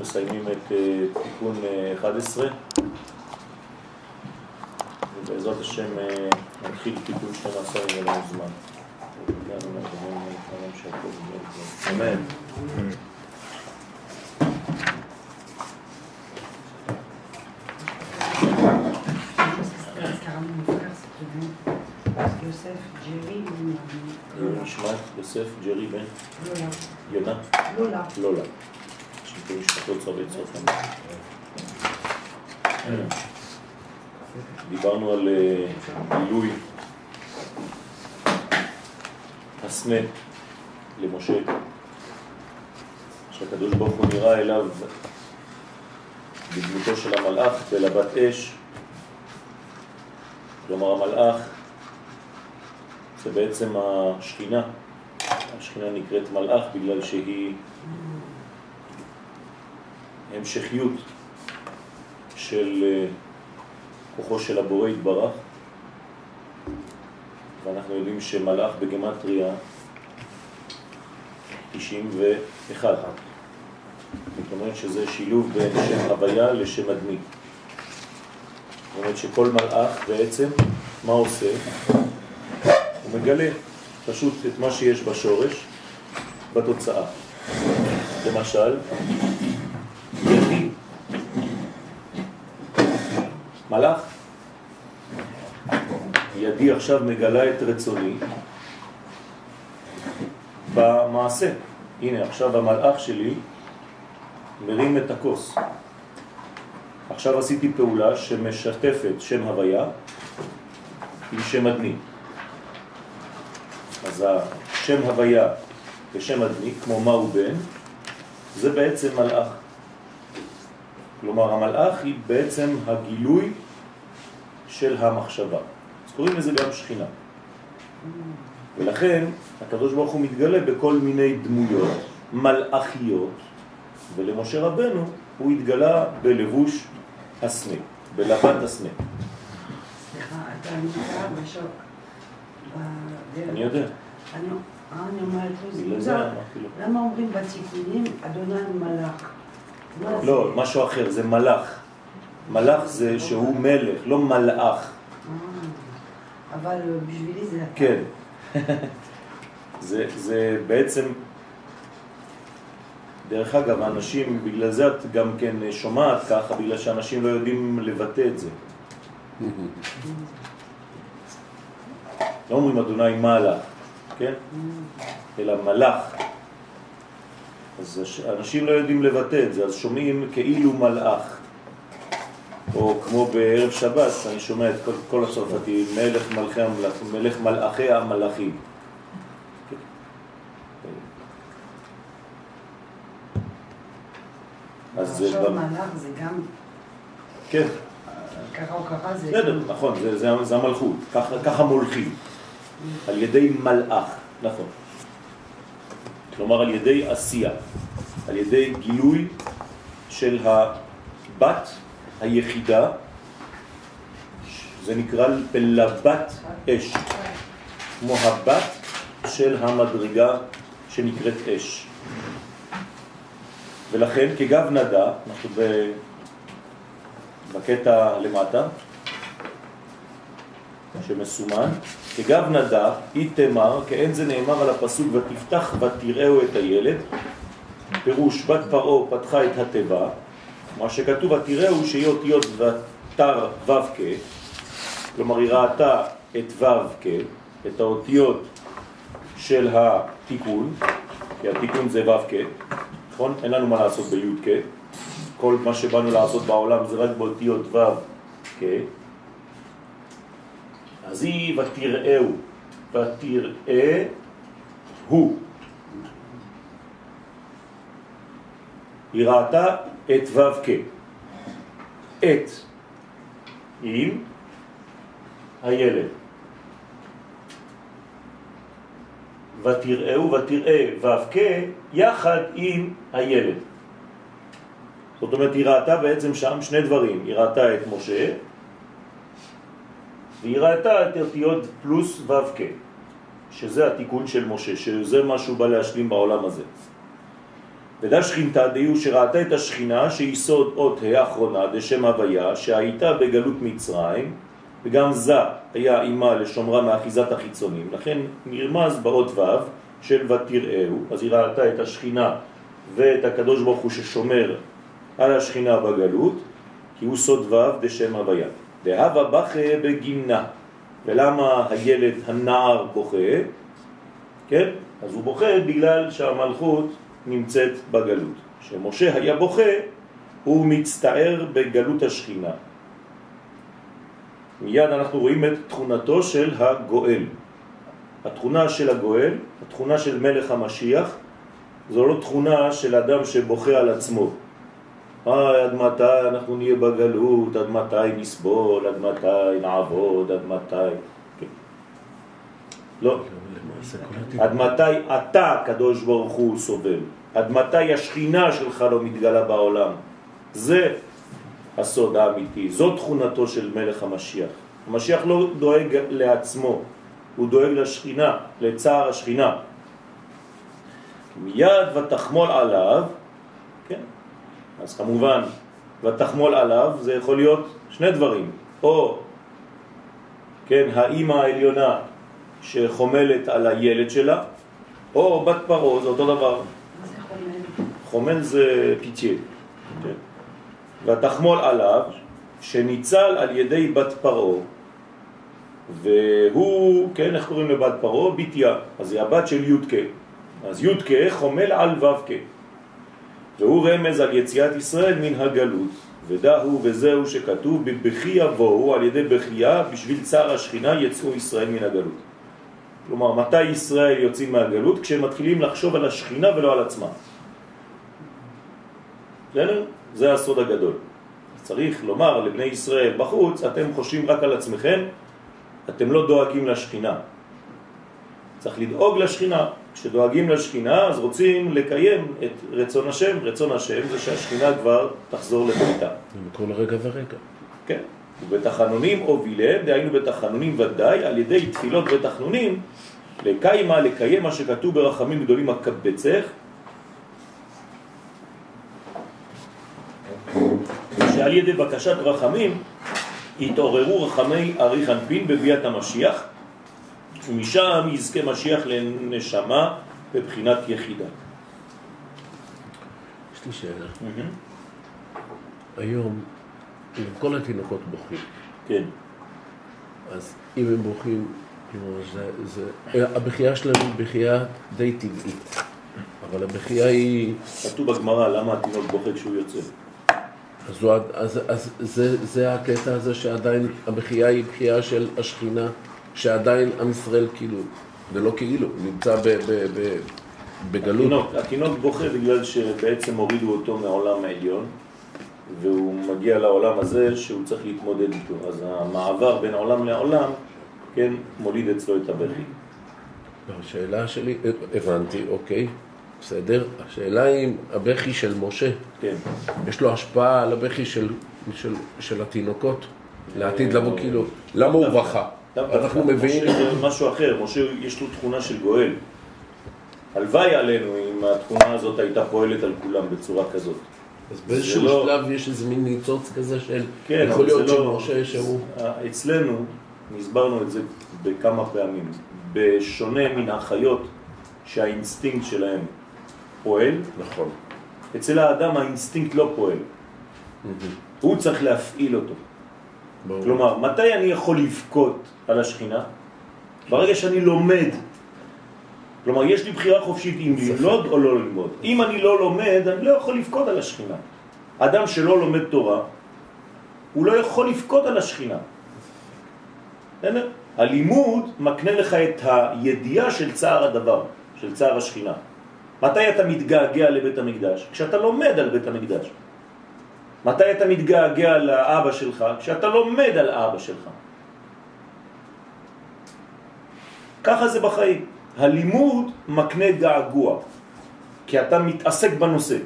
מסיימים את אה, תיקון 11 אה, ובעזרת השם אה, נתחיל תיקון 12 אם יהיה זמן. אמן. יוסף ג'רי בן? יונה? לולה. לולה. משפטות צורת סוף דיברנו על גילוי. הסנה למשה, שהקדוש ברוך הוא נראה אליו בדמותו של המלאך בלבת אש, כלומר המלאך זה בעצם השכינה, השכינה נקראת מלאך בגלל שהיא המשכיות של אה, כוחו של הבורא התברך ואנחנו יודעים שמלאך בגמטריה 91 זאת אומרת שזה שילוב בין שם הוויה לשם אדמי זאת אומרת שכל מלאך בעצם מה עושה? הוא מגלה פשוט את מה שיש בשורש בתוצאה. למשל, מלאך, ידי עכשיו מגלה את רצוני במעשה. הנה, עכשיו המלאך שלי מרים את הכוס. עכשיו עשיתי פעולה שמשתפת שם הוויה עם שם אדמי. אז השם הוויה ושם אדמי, כמו מה הוא בן, זה בעצם מלאך. כלומר, המלאך היא בעצם הגילוי של המחשבה. אז קוראים לזה גם שכינה. ולכן הקדוש ברוך הוא מתגלה בכל מיני דמויות מלאכיות, ולמשה רבנו הוא התגלה בלבוש הסנה, בלבן הסנה. סליחה, אתה נקרא בשוק. אני יודע. אני אומרת מוזר. למה אומרים בתיקונים אדוני מלאך? לא, משהו אחר, זה מלאך. מלאך זה שהוא מלך, לא מלאך. אבל בשבילי זה... כן. זה, זה בעצם, דרך אגב, האנשים, בגלל זה את גם כן שומעת ככה, בגלל שאנשים לא יודעים לבטא את זה. לא אומרים אדוני מלאך, כן? אלא מלאך. אז אנשים לא יודעים לבטא את זה, אז שומעים כאילו מלאך. או כמו בערב שבת, אני שומע את כל, כל הצרפתי, מלך מלכי המלאכים, מלך מלאכי המלאכים. אז זה... מלאך זה גם... כן. ככה או ככה זה... בסדר, נכון, זה, זה, זה המלכות, ככה, ככה מולכים. על ידי מלאך, נכון. כלומר על ידי עשייה, על ידי גילוי של הבת היחידה, זה נקרא בלבת אש, כמו הבת של המדרגה שנקראת אש. ולכן כגב נדה, אנחנו בקטע למטה, שמסומן, כגב נדה, איתמר, כאין זה נאמר על הפסוק ותפתח ותראהו את הילד, פירוש בת פרעה פתחה את התיבה, מה שכתוב ותראהו שיהיה אותיות ותר ו"ק, כלומר היא ראתה את ו"ק, את האותיות של התיקון, כי התיקון זה ו"ק, נכון? אין לנו מה לעשות בי"ק, כל מה שבאנו לעשות בעולם זה רק באותיות ו"ק, אז היא ותראהו, ותראה הוא. היא ראתה את ו"ק, את, עם הילד. ותראהו ותראה ו"ק יחד עם הילד. זאת אומרת, היא ראתה בעצם שם שני דברים. היא ראתה את משה והיא ראתה את אותיות פלוס ו"ק, שזה התיקון של משה, שזה מה שהוא בא להשלים בעולם הזה. ודא שכינתה דיו שראתה את השכינה שיסוד אות האחרונה דשם הוויה שהייתה בגלות מצרים וגם זה היה אימה לשומרה מאחיזת החיצונים לכן נרמז באות ו' של ותראהו אז היא ראתה את השכינה ואת הקדוש ברוך הוא ששומר על השכינה בגלות כי הוא סוד ו' דשם הוויה דהבה בכה בגינה. ולמה הילד, הנער, בוכה? כן? אז הוא בוכה בגלל שהמלכות נמצאת בגלות. כשמשה היה בוכה, הוא מצטער בגלות השכינה. מיד אנחנו רואים את תכונתו של הגואל. התכונה של הגואל, התכונה של מלך המשיח, זו לא תכונה של אדם שבוכה על עצמו, אה, עד מתי אנחנו נהיה בגלות, עד מתי נסבול, עד מתי נעבוד, עד מתי... כן. לא. עד מתי אתה, קדוש ברוך הוא, סובל? עד מתי השכינה שלך לא מתגלה בעולם? זה הסוד האמיתי, זו תכונתו של מלך המשיח. המשיח לא דואג לעצמו, הוא דואג לשכינה, לצער השכינה. מיד ותחמול עליו אז כמובן, ותחמול עליו, זה יכול להיות שני דברים, או, כן, האימא העליונה שחומלת על הילד שלה, או בת פרו, זה אותו דבר. זה חומל? חומל זה פיציה. כן. והתחמול עליו, שניצל על ידי בת פרו, והוא, כן, איך קוראים לבת פרו? ביטיה. אז היא הבת של יודקה. אז יודקה חומל על ו"ק. והוא רמז על יציאת ישראל מן הגלות, ודהו וזהו שכתוב בבכי יבואו על ידי בכייה בשביל צער השכינה יצאו ישראל מן הגלות. כלומר, מתי ישראל יוצאים מהגלות? כשהם מתחילים לחשוב על השכינה ולא על עצמם. בסדר? זה הסוד הגדול. צריך לומר לבני ישראל בחוץ, אתם חושבים רק על עצמכם, אתם לא דואגים לשכינה. צריך לדאוג לשכינה, כשדואגים לשכינה אז רוצים לקיים את רצון השם, רצון השם זה שהשכינה כבר תחזור לביתה. בכל רגע ורגע. כן, ובתחנונים הובילם, דהיינו בתחנונים ודאי, על ידי תפילות ותחנונים, לקיימה, לקיים מה שכתוב ברחמים גדולים הקבצך, שעל ידי בקשת רחמים התעוררו רחמי אריך חנפין בביאת המשיח ומשם יזכה משיח לנשמה בבחינת יחידה. יש לי שאלה. היום, אם כל התינוקות בוכים. כן. אז אם הם בוכים, כאילו, הבכייה שלהם היא בכייה די טבעית, אבל הבכייה היא... כתוב בגמרא למה התינוק בוכה כשהוא יוצא. אז, זה, הקטע הזה שעדיין הבכייה היא בכייה של השכינה. שעדיין עם ישראל כאילו, ולא כאילו, נמצא ב, ב, ב, בגלות. התינוק, התינוק בוכה בגלל שבעצם הורידו אותו מהעולם העליון, והוא מגיע לעולם הזה שהוא צריך להתמודד איתו. אז המעבר בין עולם לעולם, כן, מוליד אצלו את הבכי. השאלה שלי, אה, הבנתי, אוקיי, בסדר. השאלה היא אם הבכי של משה, כן. יש לו השפעה על הבכי של, של, של התינוקות לעתיד לבוא, אה, כאילו, למה הוא בכה? אנחנו מביאים... משה זה משהו אחר, משה יש לו תכונה של גואל. הלוואי עלינו אם התכונה הזאת הייתה פועלת על כולם בצורה כזאת. אז באיזשהו לא... שלב יש איזה מין ניצוץ כזה של... כן, יכול להיות לא- שמשה שהוא... אצלנו, הסברנו את זה בכמה פעמים, בשונה מן החיות שהאינסטינקט שלהם פועל, נכון. אצל האדם האינסטינקט לא פועל. הוא צריך להפעיל אותו. ברור. כלומר, מתי אני יכול לבכות על השכינה, ברגע שאני לומד, כלומר יש לי בחירה חופשית אם ללמוד או לא ללמוד. אם אני לא לומד, אני לא יכול לפקוד על השכינה. אדם שלא לומד תורה, הוא לא יכול לפקוד על השכינה. בסדר? הלימוד מקנה לך את הידיעה של צער הדבר, של צער השכינה. מתי אתה מתגעגע לבית המקדש? כשאתה לומד על בית המקדש. מתי אתה מתגעגע לאבא שלך? כשאתה לומד על אבא שלך. ככה זה בחיים. הלימוד מקנה געגוע, כי אתה מתעסק בנושא.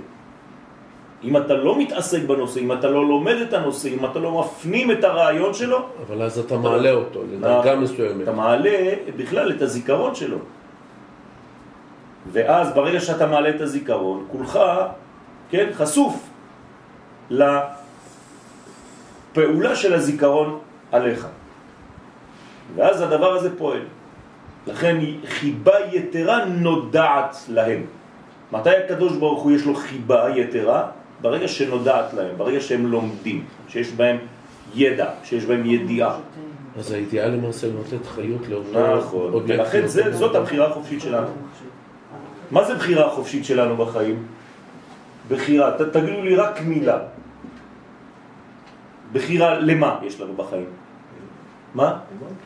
אם אתה לא מתעסק בנושא, אם אתה לא לומד את הנושא, אם אתה לא מפנים את הרעיון שלו... אבל אז אתה, אתה מעלה אותו לדרגה מסוימת. אתה מעלה בכלל את הזיכרון שלו. ואז ברגע שאתה מעלה את הזיכרון, כולך, כן, חשוף לפעולה של הזיכרון עליך. ואז הדבר הזה פועל. לכן חיבה יתרה נודעת להם. מתי הקדוש ברוך הוא יש לו חיבה יתרה? ברגע שנודעת להם, ברגע שהם לומדים, שיש בהם ידע, שיש בהם ידיעה. אז הידיעה למעשה נותנת חיות לאותו... נכון, ולכן זה, זאת הבחירה החופשית שלנו. מה זה בחירה חופשית שלנו בחיים? בחירה, ת, תגידו לי רק מילה. בחירה למה יש לנו בחיים? מה?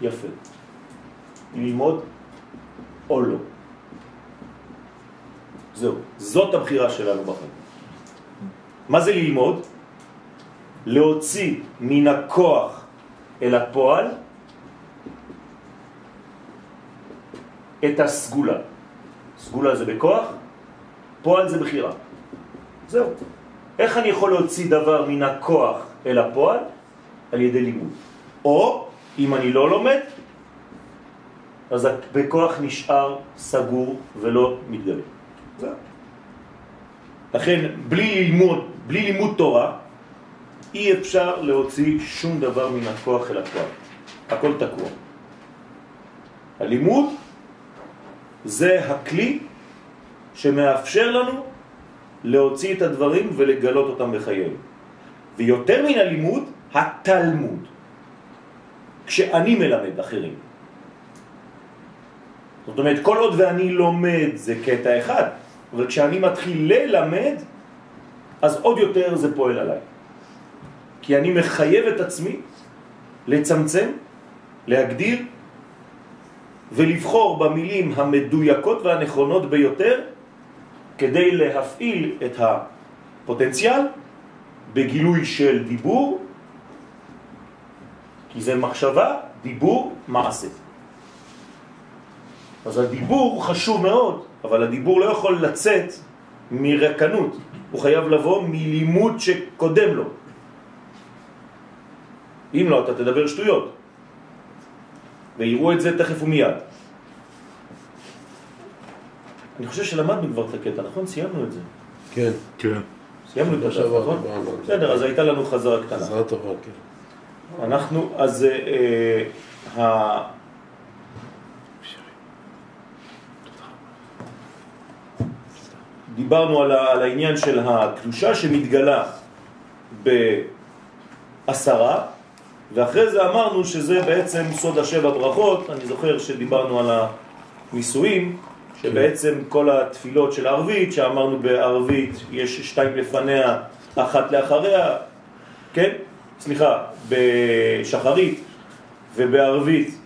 יפה. ללמוד או לא. זהו, זאת הבחירה שלנו בחיים. מה זה ללמוד? להוציא מן הכוח אל הפועל את הסגולה. סגולה זה בכוח, פועל זה בחירה. זהו. איך אני יכול להוציא דבר מן הכוח אל הפועל? על ידי לימוד. או, אם אני לא לומד, אז בכוח נשאר סגור ולא מתגלה. זהו. לכן, בלי לימוד, בלי לימוד תורה, אי אפשר להוציא שום דבר מן הכוח אל הפועל. הכל תקוע. הלימוד זה הכלי שמאפשר לנו להוציא את הדברים ולגלות אותם בחיינו. ויותר מן הלימוד, התלמוד. כשאני מלמד אחרים. זאת אומרת, כל עוד ואני לומד זה קטע אחד, אבל כשאני מתחיל ללמד, אז עוד יותר זה פועל עליי. כי אני מחייב את עצמי לצמצם, להגדיר ולבחור במילים המדויקות והנכונות ביותר כדי להפעיל את הפוטנציאל בגילוי של דיבור, כי זה מחשבה, דיבור, מעשה. אז הדיבור חשוב מאוד, אבל הדיבור לא יכול לצאת מרקנות, הוא חייב לבוא מלימוד שקודם לו. אם לא, אתה תדבר שטויות. ויראו את זה תכף ומיד. אני חושב שלמדנו כבר את הקטע, נכון? סיימנו את זה. כן. כן. סיימנו את הדף, נכון? בסדר, אז הייתה לנו חזרה קטנה. חזרה טובה, כן. אנחנו, אז אה, אה, דיברנו על, העניין של הקדושה שמתגלה בעשרה, ואחרי זה אמרנו שזה בעצם סוד השבע ברכות, אני זוכר שדיברנו על הנישואים, שבעצם כל התפילות של ערבית, שאמרנו בערבית יש שתיים לפניה, אחת לאחריה, כן? סליחה, בשחרית ובערבית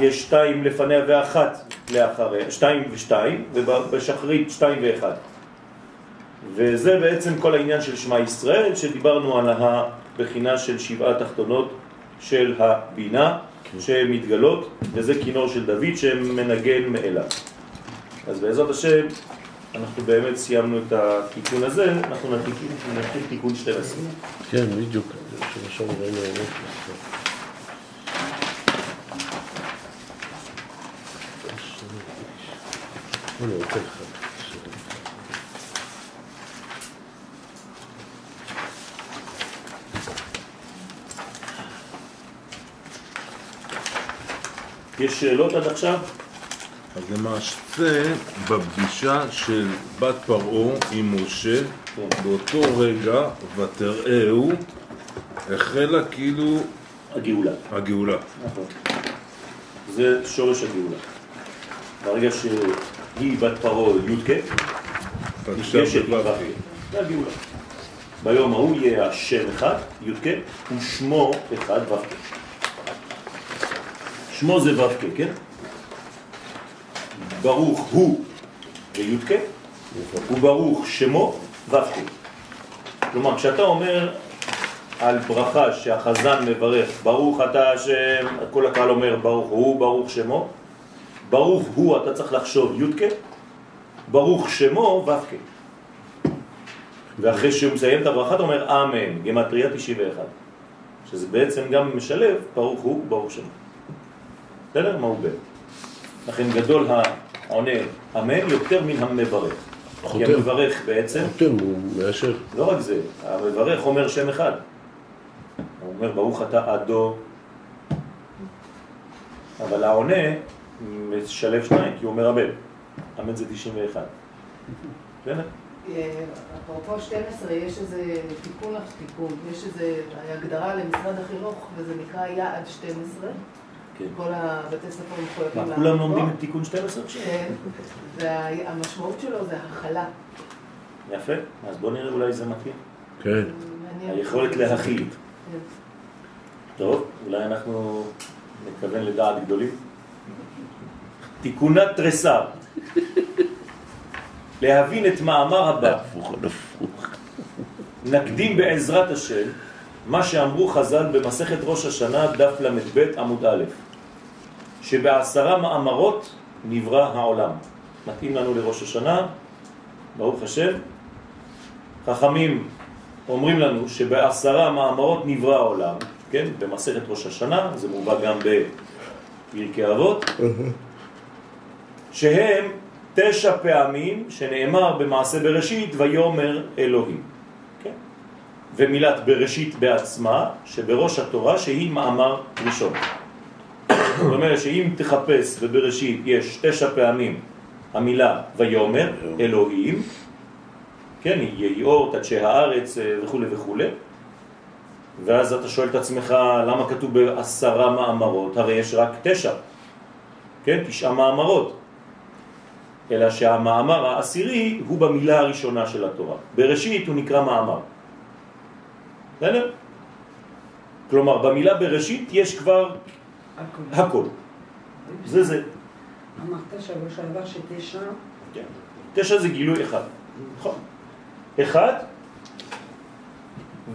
יש שתיים לפניה ואחת לאחריה, שתיים ושתיים, ובשחרית שתיים ואחד. וזה בעצם כל העניין של שמע ישראל, שדיברנו על הבחינה של שבעה תחתונות של הבינה כן. שמתגלות, וזה כינור של דוד שמנגן מאליו. אז בעזרת השם, אנחנו באמת סיימנו את התיקון הזה, אנחנו נתחיל תיקון 12. כן, בדיוק. אני רוצה לך. יש שאלות עד עכשיו? אז למעשה, בפגישה של בת פרעה עם משה, באותו רגע, ותראהו, החלה כאילו... הגאולה. הגאולה. נכון. זה שורש הגאולה. ברגע שהיא בת פרעה י"ק, נפגשת עם ו"ק. זה הגאולה. ביום ההוא יהיה השם אחד, י"ק, ושמו אחד ו"ק. שמו זה ו"ק, כן? ברוך הוא וי"ק, וברוך שמו ו"ק. כלומר, כשאתה אומר על ברכה שהחזן מברך, ברוך אתה השם, כל הקהל אומר ברוך הוא, ברוך שמו, ברוך הוא אתה צריך לחשוב י"ק, ברוך שמו ו"ק. ואחרי שהוא מסיים את הברכה אתה אומר אמן, גמטריה 91, שזה בעצם גם משלב ברוך הוא, ברוך שמו. בסדר? מה הוא בן. לכן גדול עונה אמן יותר מן המברך. כי המברך בעצם... חותם, הוא מאשר. לא רק זה, המברך אומר שם אחד. הוא אומר ברוך אתה עדו. אבל העונה משלב שניים, כי הוא אומר אמן. אמן זה 91. בסדר? אפרופו 12, יש איזה תיקון לך תיקון, יש איזה הגדרה למשרד החינוך, וזה נקרא יעד 12. כן. כל הבתי ספר מחויבים מה, כולם לומדים את תיקון 12? כן, והמשמעות שלו זה הכלה. יפה, אז בוא נראה אולי זה מתאים. כן. היכולת להכיל. כן. טוב, אולי אנחנו נתכוון לדעת גדולים. תיקונת תרסר. להבין את מאמר הבא, הפוך על הפוך. נקדים בעזרת השם מה שאמרו חז"ל במסכת ראש השנה דף ל"ב עמוד א', שבעשרה מאמרות נברא העולם. מתאים לנו לראש השנה, ברוך השם. חכמים אומרים לנו שבעשרה מאמרות נברא העולם, כן, במסכת ראש השנה, זה מובא גם בפרקי אבות, שהם תשע פעמים שנאמר במעשה בראשית ויומר אלוהים. כן? ומילת בראשית בעצמה, שבראש התורה שהיא מאמר ראשון. זאת אומרת שאם תחפש בבראשית יש תשע פעמים המילה ויומר אלוהים, כן, יהי אור, תדשי הארץ וכו' וכו', ואז אתה שואל את עצמך למה כתוב בעשרה מאמרות, הרי יש רק תשע, כן, תשעה מאמרות. אלא שהמאמר העשירי הוא במילה הראשונה של התורה. בראשית הוא נקרא מאמר. בסדר? כלומר, במילה בראשית יש כבר הכל. זה זה. אמרת שבוע שעבר שתשע, כן. תשע זה גילוי אחד. נכון. אחד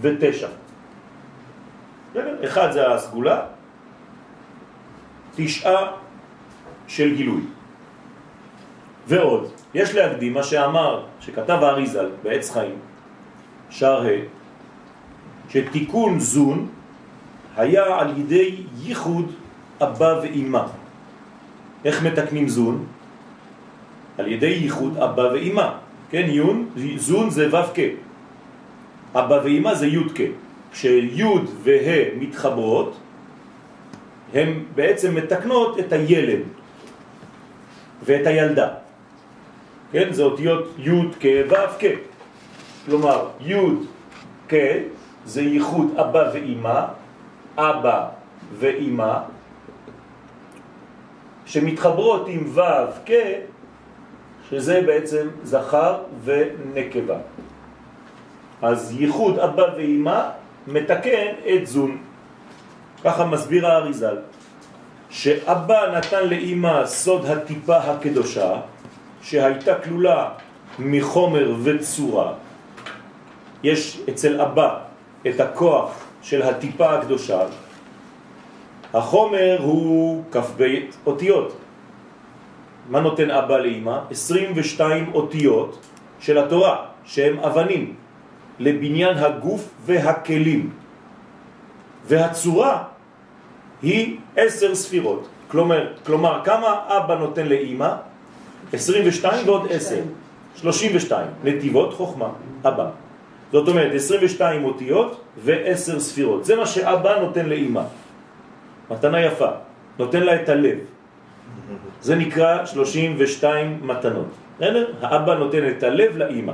ותשע. אחד זה הסגולה, תשעה של גילוי. ועוד, יש להקדים מה שאמר, שכתב האריזל בעץ חיים, שער ה', שתיקון זון היה על ידי ייחוד אבא ואימא. איך מתקנים זון? על ידי ייחוד אבא ואימא. כן, יון, זון זה ו' כ'. אבא ואימא זה י' כ'. כשי' וה' מתחברות, הן בעצם מתקנות את הילד ואת הילדה. כן, זה אותיות י' כ' ו' כ'. כלומר, י' כ' זה ייחוד אבא ואימא, אבא ואימא, שמתחברות עם ו' כ', שזה בעצם זכר ונקבה. אז ייחוד אבא ואימא מתקן את זון. ככה מסביר האריזל, שאבא נתן לאימא סוד הטיפה הקדושה, שהייתה כלולה מחומר וצורה. יש אצל אבא את הכוח של הטיפה הקדושה. החומר הוא כ"ב אותיות. מה נותן אבא לאמא? 22 אותיות של התורה, שהם אבנים, לבניין הגוף והכלים. והצורה היא עשר ספירות. כלומר, כלומר כמה אבא נותן לאמא? 22 ועוד 10. 32. נתיבות חוכמה, אבא. זאת אומרת, 22 אותיות ו-10 ספירות. זה מה שאבא נותן לאמא. מתנה יפה. נותן לה את הלב. זה נקרא 32 מתנות. האבא נותן את הלב לאמא.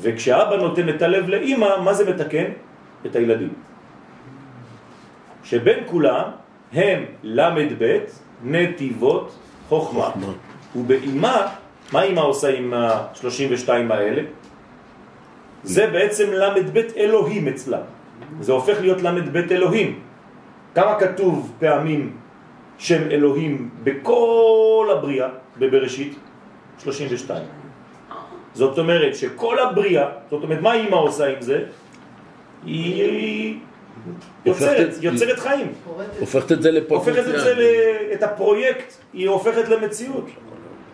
וכשאבא נותן את הלב לאמא, מה זה מתקן? את הילדים. שבין כולם הם למד בית, נתיבות, חוכמה. חוכמה. ובאמא, מה אמא עושה עם ה-32 האלה? זה בעצם למד בית אלוהים אצלה. זה הופך להיות למד בית אלוהים. כמה כתוב פעמים שם אלוהים בכל הבריאה בבראשית? 32. זאת אומרת שכל הבריאה, זאת אומרת, מה אמא עושה עם זה? היא יוצרת, יוצרת חיים. הופכת את זה הופכת את זה, את הפרויקט, היא הופכת למציאות.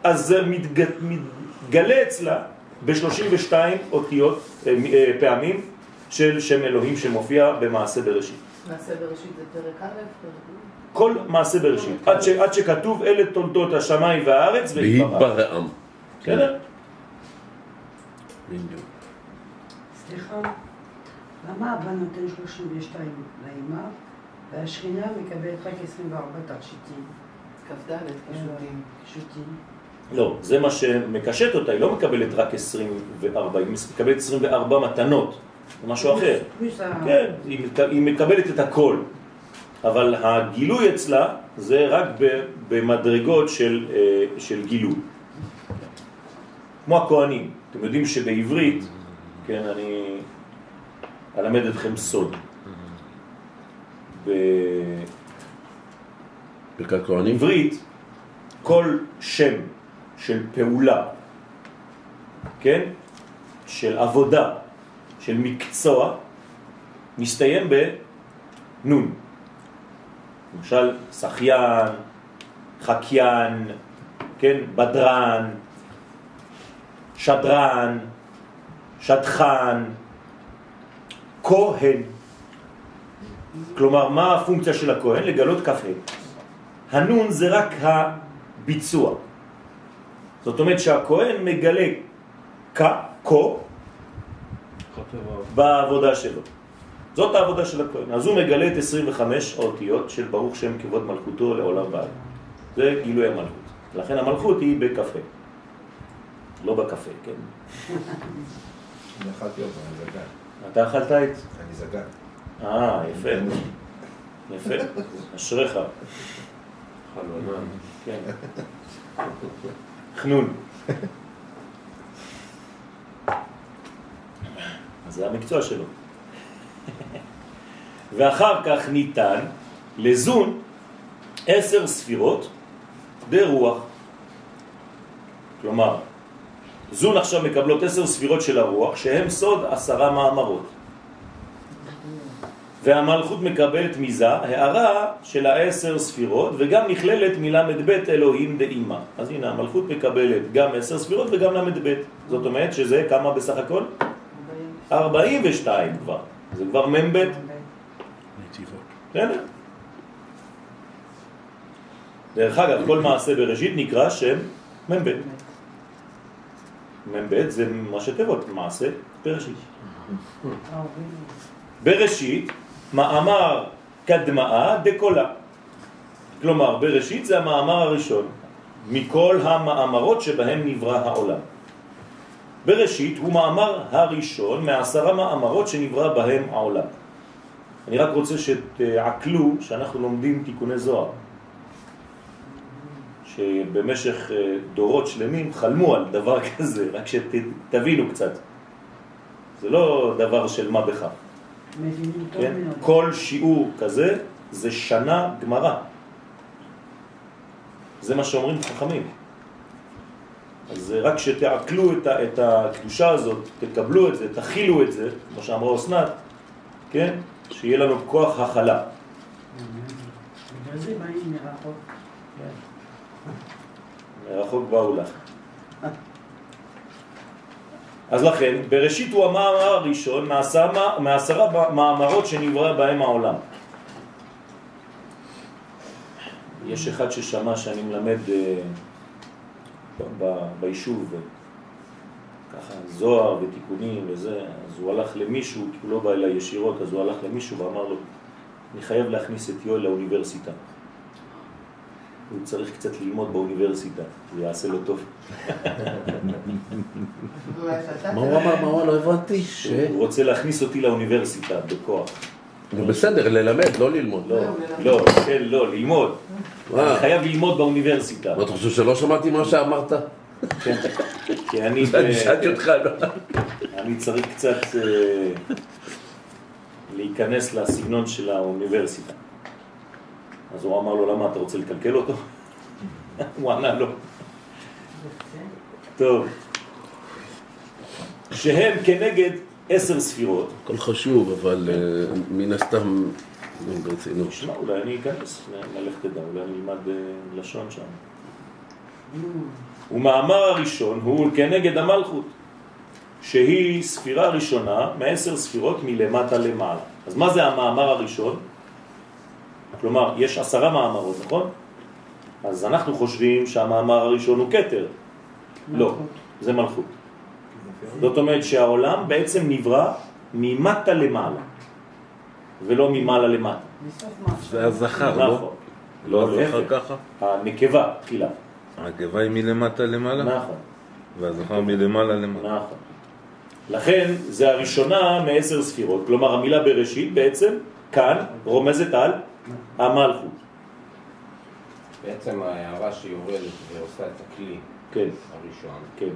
אז זה מתג- מתגלה אצלה ב-32 אותיות, אה, אה, פעמים, של שם אלוהים שמופיע במעשה בראשית. מעשה בראשית זה פרק א', פרק כל מעשה בראשית, עד, ש, עד שכתוב אלה תולדות השמיים והארץ והתברעם. בסדר? בדיוק. סליחה, למה אבא נותן 32 לאמא והשכינה מקבלת רק 24 תכשיטים? כ"ד. פשוטים. לא, זה מה שמקשט אותה, היא לא מקבלת רק 24, היא מקבלת 24 מתנות, זה משהו אחר. כן, היא מק- היא מקבלת את הכל, אבל הגילוי אצלה זה רק ב- במדרגות של, אה, של גילוי. כמו הכהנים, אתם יודעים שבעברית, כן, אני אלמד אתכם סוד. ברכת כהנים? בעברית, כל שם של פעולה, כן, של עבודה, של מקצוע, מסתיים בנון. למשל, שחיין, חקיין, כן, בדרן, שדרן, שדכן, כהן. כלומר, מה הפונקציה של הכהן? לגלות כ"ה. הנון זה רק הביצוע. זאת אומרת שהכהן מגלה כ, כה, בעבודה שלו. זאת העבודה של הכהן. אז הוא מגלה את 25 האותיות של ברוך שם כבוד מלכותו לעולם ועד. זה גילוי המלכות. לכן המלכות היא בקפה. לא בקפה, כן. אני אכלתי אותו, אני זגן. אתה אכלת את? אני זגן. אה, יפה. יפה. אשריך. חלונה. כן. חנון. אז זה המקצוע שלו. ואחר כך ניתן לזון עשר ספירות ברוח. כלומר, זון עכשיו מקבלות עשר ספירות של הרוח, שהם סוד עשרה מאמרות. והמלכות מקבלת מזה הערה של העשר ספירות וגם נכללת מל"ב אלוהים דאימה. אז הנה המלכות מקבלת גם עשר ספירות וגם ל"ב. זאת אומרת שזה כמה בסך הכל? 42 כבר. זה כבר מ"ב. נתיבות. בסדר? דרך אגב, כל מעשה בראשית נקרא שם מ"ב. מ"ב זה מה שתיבות, מעשה בראשית. בראשית, מאמר קדמאה דקולה. כלומר, בראשית זה המאמר הראשון מכל המאמרות שבהם נברא העולם. בראשית הוא מאמר הראשון מעשרה מאמרות שנברא בהם העולם. אני רק רוצה שתעכלו שאנחנו לומדים תיקוני זוהר. שבמשך אה, דורות שלמים חלמו על דבר כזה, רק שתבינו קצת. זה לא דבר של מה בכך. כן? כל שיעור כזה זה שנה גמרא. זה מה שאומרים חכמים. אז רק שתעכלו את, ה- את הקדושה הזאת, תקבלו את זה, תכילו את זה, כמו שאמרה אסנת, כן? שיהיה לנו כוח הכלה. מרחוק. באו לך. אז לכן, בראשית הוא המאמר הראשון מעשרה, מאמרות שנברא בהם העולם. יש אחד ששמע שאני מלמד אה, ביישוב, ככה זוהר ותיקונים וזה, אז הוא הלך למישהו, כי הוא לא בא אליי ישירות, אז הוא הלך למישהו ואמר לו, אני חייב להכניס את יואל לאוניברסיטה. הוא צריך קצת ללמוד באוניברסיטה, זה יעשה לו טוב. מה הוא אמר? מה הוא אמר? לא הבנתי. ש... הוא רוצה להכניס אותי לאוניברסיטה בכוח. זה בסדר, ללמד, לא ללמוד. לא, לא, כן, לא, ללמוד. אני חייב ללמוד באוניברסיטה. מה, אתה חושב שלא שמעתי מה שאמרת? כן, כי אני אני שאלתי אותך, לא. אני צריך קצת אה, להיכנס לסגנון של האוניברסיטה. אז הוא אמר לו, למה אתה רוצה לקלקל אותו? הוא ענה לו. טוב. שהם כנגד עשר ספירות. הכל חשוב, אבל אה, מן הסתם, נו, ברצינות. שמע, אולי אני אכנס, נלך תדע, אולי אני אלמד אה, לשון שם. ומאמר הראשון הוא כנגד המלכות, שהיא ספירה ראשונה מעשר ספירות מלמטה למעלה. אז מה זה המאמר הראשון? כלומר, יש עשרה מאמרות, נכון? אז אנחנו חושבים שהמאמר הראשון הוא קטר. לא, זה מלכות. זאת אומרת שהעולם בעצם נברא ממטה למעלה, ולא ממעלה למטה. זה הזכר, לא? נכון. לא הזכר. ככה? הנקבה תחילה. הנקבה היא מלמטה למעלה? נכון, והזכר מלמעלה למעלה. נכון. לכן זה הראשונה מעשר ספירות, כלומר המילה בראשית בעצם כאן רומזת על המלכות. בעצם ההערה שהיא יורדת ועושה את הכלי כן, הראשון, כן.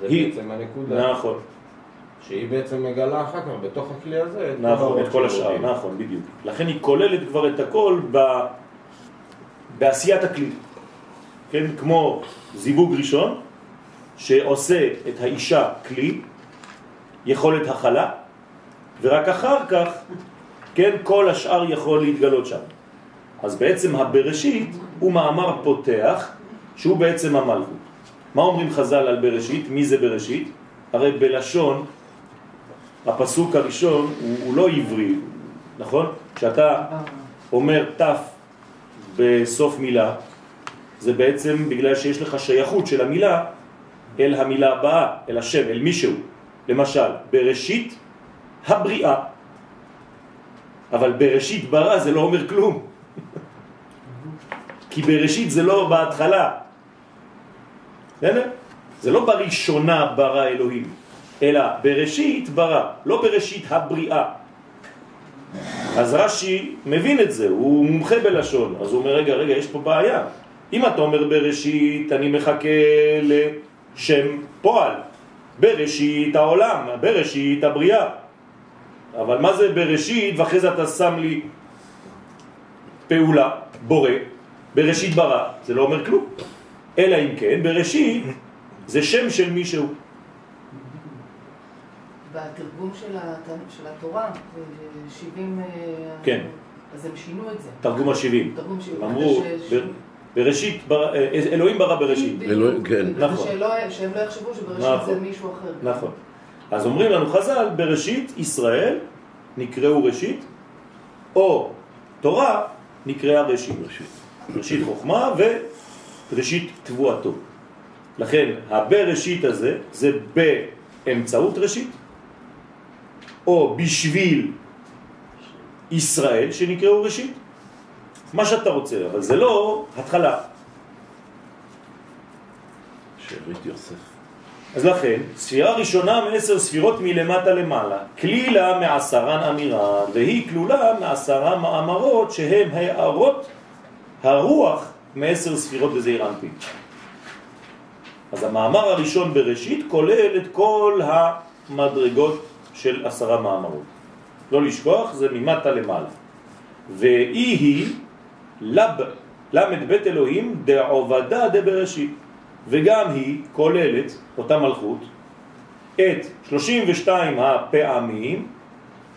זה היא- בעצם הנקודה, נכון, שהיא בעצם מגלה אחר כך בתוך הכלי הזה את נכון, את כל. השאר, נכון, בדיוק. לכן היא כוללת כבר את הכל ב... בעשיית הכלי. כן, כמו זיווג ראשון, שעושה את האישה כלי, יכולת הכלה, ורק אחר כך, כן, כל השאר יכול להתגלות שם. אז בעצם הבראשית הוא מאמר פותח, שהוא בעצם המלכות. מה אומרים חז"ל על בראשית? מי זה בראשית? הרי בלשון, הפסוק הראשון הוא, הוא לא עברי, נכון? כשאתה אומר תף בסוף מילה, זה בעצם בגלל שיש לך שייכות של המילה אל המילה הבאה, אל השם, אל מישהו. למשל, בראשית הבריאה. אבל בראשית ברא זה לא אומר כלום. כי בראשית זה לא בהתחלה. זה לא בראשונה ברא אלוהים, אלא בראשית ברא, לא בראשית הבריאה. אז רש"י מבין את זה, הוא מומחה בלשון, אז הוא אומר, רגע, רגע, יש פה בעיה. אם אתה אומר בראשית, אני מחכה לשם פועל. בראשית העולם, בראשית הבריאה. אבל מה זה בראשית, ואחרי זה אתה שם לי פעולה, בורא, בראשית ברא, זה לא אומר כלום. אלא אם כן, בראשית זה שם של מישהו. בתרגום של, הת... של התורה, אה, 70... אה, כן. אז הם שינו את זה. תרגום ה-70. תרגום של... אמרו, ש- ב- בראשית, ברא- אה, אלוהים ברא בראשית. אלוהים- כן. נכון. ושלא- שהם לא יחשבו שבראשית נכון. זה מישהו אחר. נכון. אז אומרים לנו חז"ל, בראשית ישראל נקראו ראשית, או תורה נקראה ראשית. ראשית חוכמה וראשית תבואתו. לכן הבראשית הזה זה באמצעות ראשית, או בשביל ישראל שנקראו ראשית, מה שאתה רוצה, אבל זה לא התחלה. שארית יוסף. אז לכן, ספירה ראשונה מעשר ספירות מלמטה למעלה, כלילה מעשרן אמירה, והיא כלולה מעשרה מאמרות שהם הערות הרוח מעשר ספירות בזעיר אנפין. אז המאמר הראשון בראשית כולל את כל המדרגות של עשרה מאמרות. לא לשכוח, זה ממטה למעלה. ואי היא לב, למד בית אלוהים דעובדה דבראשית. וגם היא כוללת, אותה מלכות, את 32 הפעמים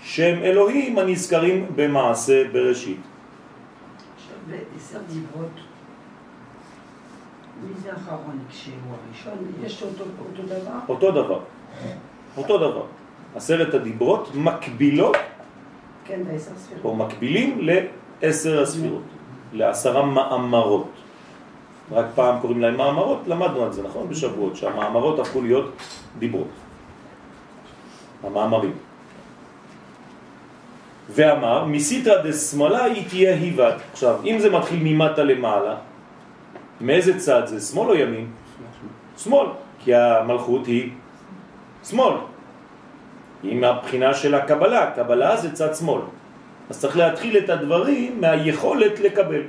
שם אלוהים הנזכרים במעשה בראשית. עכשיו, בעשר דיברות, מי זה האחרון כשהוא הראשון? יש אותו אותו דבר? אותו דבר, אותו דבר. עשרת הדיברות מקבילות כן, בעשר ספירות. או מקבילים לעשר הספירות, לעשרה מאמרות. רק פעם קוראים להם מאמרות, למדנו על זה, נכון? בשבועות, שהמאמרות הפכו להיות דיברות. המאמרים. ואמר, מסיתרא דשמאלה היא תהיה היבת. עכשיו, אם זה מתחיל ממטה למעלה, מאיזה צד זה? שמאל או ימין? שמאל, כי המלכות היא שמאל. היא מהבחינה של הקבלה, קבלה זה צד שמאל. אז צריך להתחיל את הדברים מהיכולת לקבל.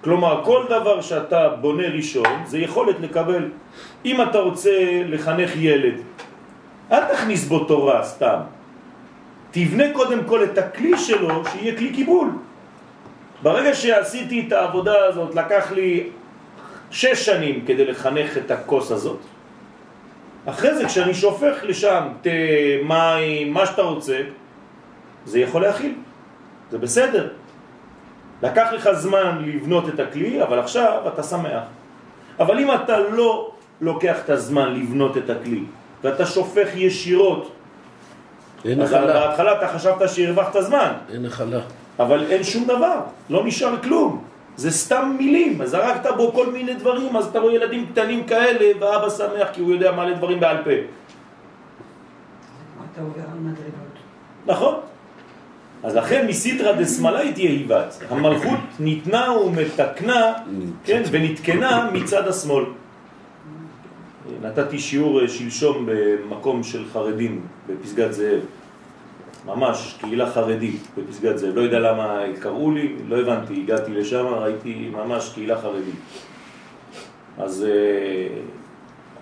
כלומר, כל דבר שאתה בונה ראשון זה יכולת לקבל. אם אתה רוצה לחנך ילד, אל תכניס בו תורה סתם. תבנה קודם כל את הכלי שלו, שיהיה כלי קיבול. ברגע שעשיתי את העבודה הזאת, לקח לי שש שנים כדי לחנך את הכוס הזאת. אחרי זה, כשאני שופך לשם תה, מים, מה שאתה רוצה, זה יכול להכיל. זה בסדר. לקח לך זמן לבנות את הכלי, אבל עכשיו אתה שמח. אבל אם אתה לא לוקח את הזמן לבנות את הכלי, ואתה שופך ישירות, אז. בהתחלה אתה חשבת שהרווחת זמן, אין נחלה. אבל אין שום דבר, לא נשאר כלום. זה סתם מילים, אז זרקת בו כל מיני דברים, אז אתה רואה ילדים קטנים כאלה, ואבא שמח כי הוא יודע מלא דברים בעל פה. אתה עובר על מדרגות. נכון? אז לכן מסיתרא דשמאלי תהיה היבת. המלכות ניתנה ומתקנה, כן, ונתקנה מצד השמאל. נתתי שיעור אה, שלשום במקום של חרדים, בפסגת זאב. ממש, קהילה חרדית בפסגת זאב. לא יודע למה קראו לי, לא הבנתי, הגעתי לשם, ראיתי ממש קהילה חרדית. אז אה,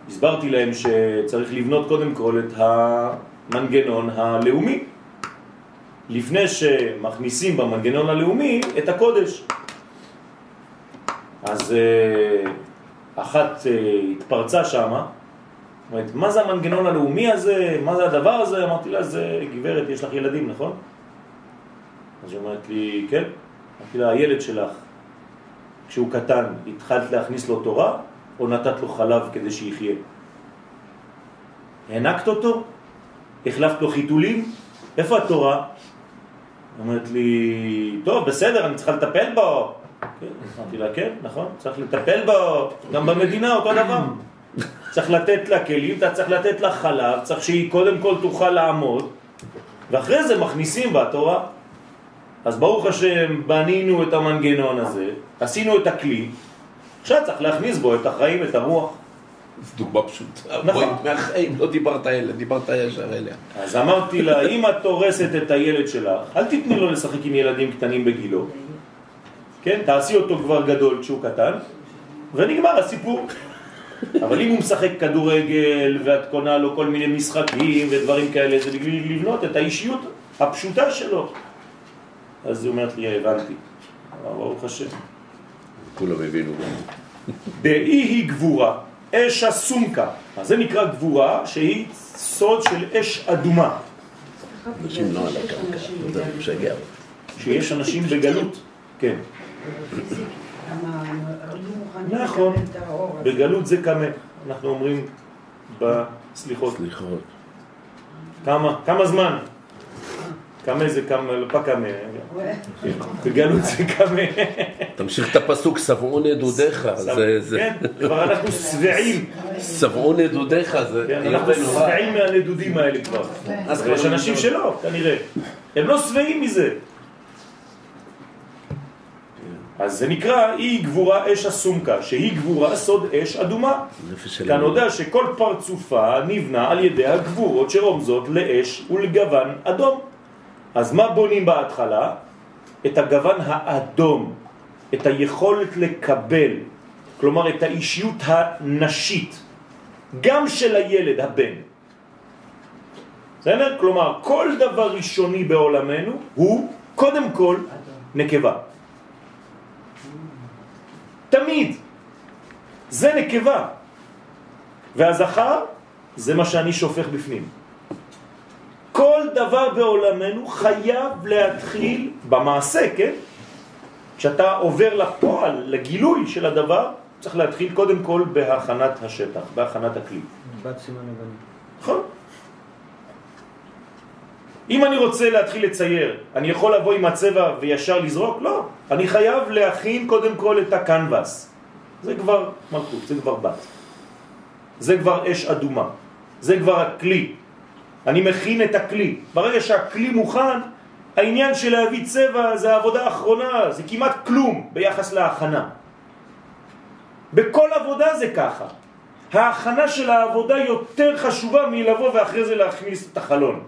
הסברתי להם שצריך לבנות קודם כל את המנגנון הלאומי. לפני שמכניסים במנגנון הלאומי את הקודש. אז אה, אחת אה, התפרצה שמה, אומרת, מה זה המנגנון הלאומי הזה? מה זה הדבר הזה? אמרתי לה, זה גברת, יש לך ילדים, נכון? אז היא אומרת לי, כן. אמרתי לה, הילד שלך, כשהוא קטן, התחלת להכניס לו תורה, או נתת לו חלב כדי שיחיה? הענקת אותו? החלפת לו חיתולים? איפה התורה? אומרת לי, טוב, בסדר, אני צריכה לטפל בו. כן, אמרתי לה, כן, נכון, צריך לטפל בו, גם במדינה אותו דבר. צריך לתת לה כלים, אתה צריך לתת לה חלב, צריך שהיא קודם כל תוכל לעמוד, ואחרי זה מכניסים בה תורה. אז ברוך השם, בנינו את המנגנון הזה, עשינו את הכלי, עכשיו צריך להכניס בו את החיים, את הרוח. זו דוגמה פשוטה. נכון. מהחיים, לא דיברת אליה, דיברת ישר אליה. אז אמרתי לה, אם את הורסת את הילד שלך, אל תתני לו לשחק עם ילדים קטנים בגילו. כן? תעשי אותו כבר גדול כשהוא קטן, ונגמר הסיפור. אבל אם הוא משחק כדורגל, ואת קונה לו כל מיני משחקים ודברים כאלה, זה בשביל לבנות את האישיות הפשוטה שלו. אז היא אומרת לי, הבנתי. אבל ברוך השם. כולם הבינו. דאי היא גבורה, אש הסומקה. אז זה נקרא גבורה שהיא סוד של אש אדומה. אנשים לא על הקרקע, זה משגע. שיש אנשים בגלות, כן. נכון. בגלות זה קמה, אנחנו אומרים בסליחות. סליחות. כמה, כמה זמן? קמה זה כמה, לא פה קמה. בגלות זה קמה. תמשיך את הפסוק, שבעו נדודיך, זה, זה, כן, כבר אנחנו שבעים. שבעו נדודיך, זה כן, אנחנו. שבעים מהנדודים האלה כבר. אז יש כבר- אנשים שלא, כנראה. הם לא שבעים מזה. אז זה נקרא אי גבורה אש הסומקה, שהיא גבורה סוד אש אדומה. כאן יודע שכל פרצופה נבנה על ידי הגבורות שרומזות לאש ולגוון אדום. אז מה בונים בהתחלה? את הגוון האדום, את היכולת לקבל, כלומר את האישיות הנשית, גם של הילד, הבן. בסדר? כלומר, כל דבר ראשוני בעולמנו הוא קודם כל נקבה. תמיד. זה נקבה. והזכר זה מה שאני שופך בפנים. כל דבר בעולמנו חייב להתחיל במעשה, כן? כשאתה עובר לפועל, לגילוי של הדבר, צריך להתחיל קודם כל בהכנת השטח, בהכנת הכלי. בת סימן לבנים. נכון? אם אני רוצה להתחיל לצייר, אני יכול לבוא עם הצבע וישר לזרוק? לא. אני חייב להכין קודם כל את הקנבס. זה כבר מלכות, זה כבר בת. זה כבר אש אדומה. זה כבר הכלי. אני מכין את הכלי. ברגע שהכלי מוכן, העניין של להביא צבע זה העבודה האחרונה, זה כמעט כלום ביחס להכנה. בכל עבודה זה ככה. ההכנה של העבודה יותר חשובה מלבוא ואחרי זה להכניס את החלון.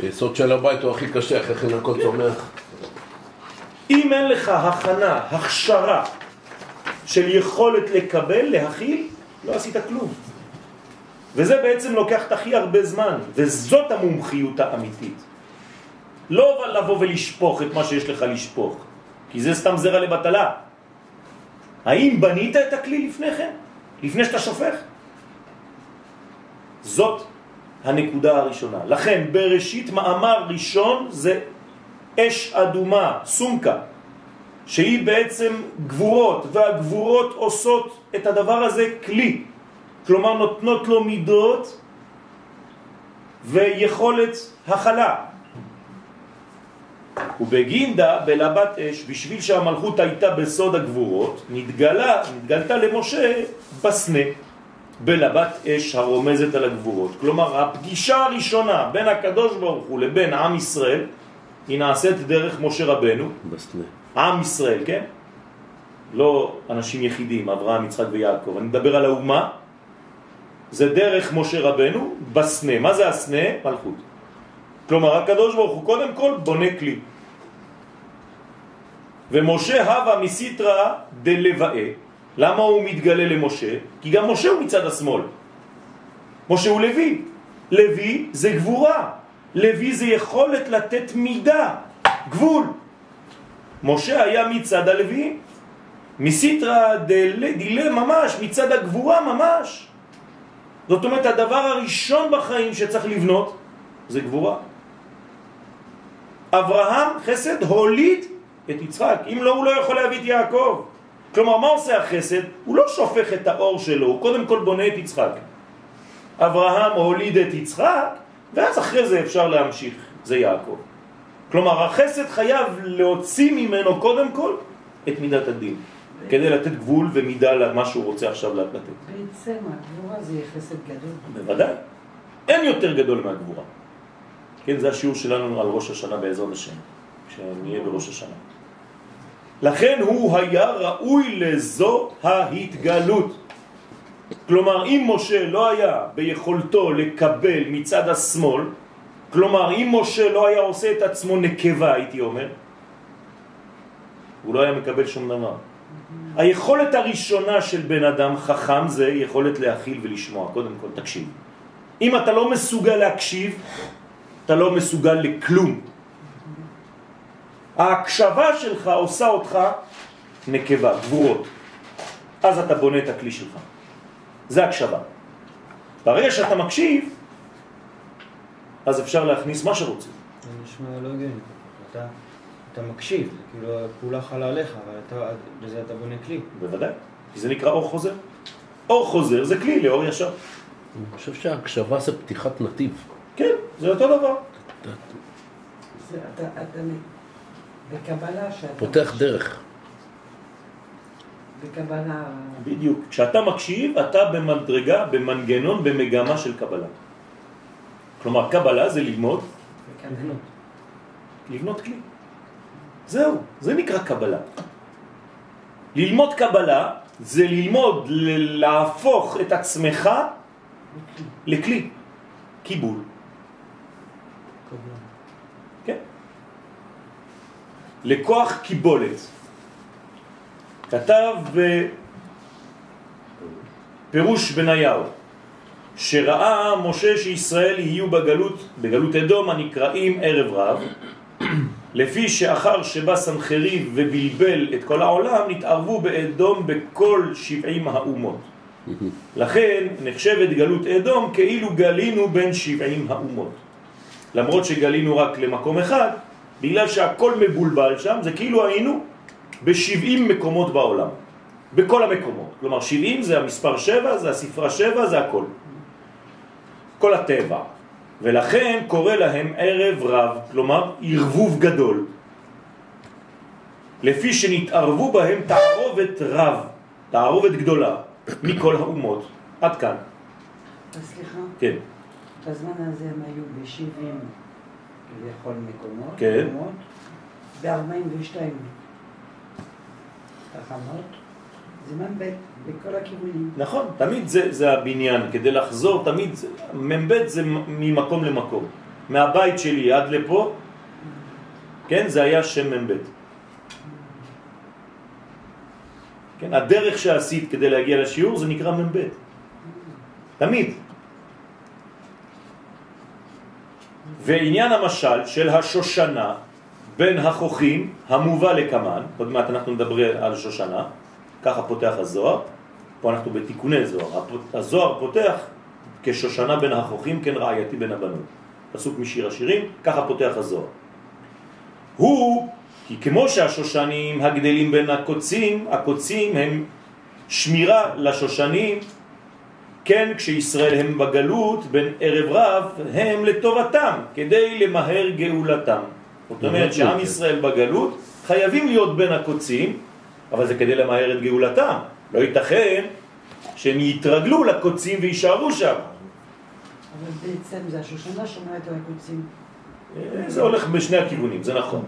יסוד של הבית הוא הכי קשה, אחרי כן הכל צומח. אם אין לך הכנה, הכשרה של יכולת לקבל, להכיל, לא עשית כלום. וזה בעצם לוקח את הכי הרבה זמן, וזאת המומחיות האמיתית. לא לבוא ולשפוך את מה שיש לך לשפוך, כי זה סתם זרע לבטלה. האם בנית את הכלי לפני כן? לפני שאתה שופך? זאת הנקודה הראשונה. לכן בראשית מאמר ראשון זה אש אדומה, סומקה, שהיא בעצם גבורות, והגבורות עושות את הדבר הזה כלי. כלומר נותנות לו מידות ויכולת הכלה. ובגינדה, בלבת אש, בשביל שהמלכות הייתה בסוד הגבורות, נתגלה, נתגלתה למשה בסנה, בלבת אש הרומזת על הגבורות. כלומר, הפגישה הראשונה בין הקדוש ברוך הוא לבין עם ישראל, היא נעשית דרך משה רבנו. בסנה. עם ישראל, כן? לא אנשים יחידים, אברהם, יצחק ויעקב. אני מדבר על האומה, זה דרך משה רבנו בסנה. מה זה הסנה? מלכות. כלומר, הקדוש ברוך הוא קודם כל בונה כלי. ומשה הווה מסיטרא דלוואה. למה הוא מתגלה למשה? כי גם משה הוא מצד השמאל. משה הוא לוי. לוי זה גבורה. לוי זה יכולת לתת מידה, גבול. משה היה מצד הלוי. מסיטרא דילה ממש, מצד הגבורה ממש. זאת אומרת, הדבר הראשון בחיים שצריך לבנות זה גבורה. אברהם חסד הוליד את יצחק, אם לא הוא לא יכול להביא את יעקב. כלומר, מה עושה החסד? הוא לא שופך את האור שלו, הוא קודם כל בונה את יצחק. אברהם הוליד את יצחק, ואז אחרי זה אפשר להמשיך, זה יעקב. כלומר, החסד חייב להוציא ממנו קודם כל את מידת הדין. כדי לתת גבול ומידה למה שהוא רוצה עכשיו לתת. בעצם הגבורה זה חסד גדול. בוודאי. אין יותר גדול מהגבורה. כן, זה השיעור שלנו על ראש השנה בעזרת השם, כשנהיה בראש השנה. לכן הוא היה ראוי לזו ההתגלות. כלומר, אם משה לא היה ביכולתו לקבל מצד השמאל, כלומר, אם משה לא היה עושה את עצמו נקבה, הייתי אומר, הוא לא היה מקבל שום דבר. היכולת הראשונה של בן אדם חכם זה יכולת להכיל ולשמוע. קודם כל, תקשיב. אם אתה לא מסוגל להקשיב, אתה לא מסוגל לכלום. ההקשבה שלך עושה אותך נקבה, גבורות. אז אתה בונה את הכלי שלך. זה הקשבה. ברגע שאתה מקשיב, אז אפשר להכניס מה שרוצים. זה נשמע לא הגיוני. אתה, אתה מקשיב, כאילו הפעולה חלה עליך, אבל אתה, בזה אתה בונה כלי. בוודאי, כי זה נקרא אור חוזר. אור חוזר זה כלי לאור ישר. אני חושב שההקשבה זה פתיחת נתיב. כן, זה אותו דבר. אתה, אתה, בקבלה שאתה... פותח דרך. בקבלה... בדיוק. כשאתה מקשיב, אתה במדרגה, במנגנון, במגמה של קבלה. כלומר, קבלה זה ללמוד, לבנות. לבנות כלי. זהו, זה נקרא קבלה. ללמוד קבלה זה ללמוד להפוך את עצמך לכלי, קיבול. כן. לכוח קיבולת. כתב בפירוש בניהו שראה משה שישראל יהיו בגלות, בגלות אדום הנקראים ערב רב לפי שאחר שבא סנחריב ובלבל את כל העולם נתערבו באדום בכל שבעים האומות לכן נחשבת גלות אדום כאילו גלינו בין שבעים האומות למרות שגלינו רק למקום אחד בגלל שהכל מבולבל שם זה כאילו היינו ב-70 מקומות בעולם בכל המקומות כלומר 70 זה המספר 7 זה הספרה 7 זה הכל כל הטבע ולכן קורא להם ערב רב, כלומר ערבוב גדול. לפי שנתערבו בהם תערובת רב, תערובת גדולה, מכל האומות. עד כאן. סליחה, כן. בזמן הזה הם היו ב-70 כביכול מקומות, כן. ב-42 תחנות, זמן ב' בכל הכיוונים. נכון, תמיד זה, זה הבניין, כדי לחזור, תמיד מ"ב זה ממקום למקום. מהבית שלי עד לפה, כן, זה היה שם מ"ב. כן, הדרך שעשית כדי להגיע לשיעור זה נקרא מ"ב. תמיד. ועניין המשל של השושנה בין החוכים המובא לקמן, עוד מעט אנחנו נדבר על שושנה, ככה פותח הזוהר, פה אנחנו בתיקוני זוהר, הזוהר פותח כשושנה בין החוכים, כן רעייתי בין הבנות. פסוק משיר השירים, ככה פותח הזוהר. הוא, כי כמו שהשושנים הגדלים בין הקוצים, הקוצים הם שמירה לשושנים כן כשישראל הם בגלות בין ערב רב הם לטובתם כדי למהר גאולתם. זאת אומרת שעם ישראל בגלות חייבים להיות בין הקוצים, אבל זה כדי למהר את גאולתם. לא ייתכן שהם יתרגלו לקוצים ויישארו שם. אבל בעצם זה השושנה שומרת על הקוצים. זה הולך בשני הכיוונים, זה נכון.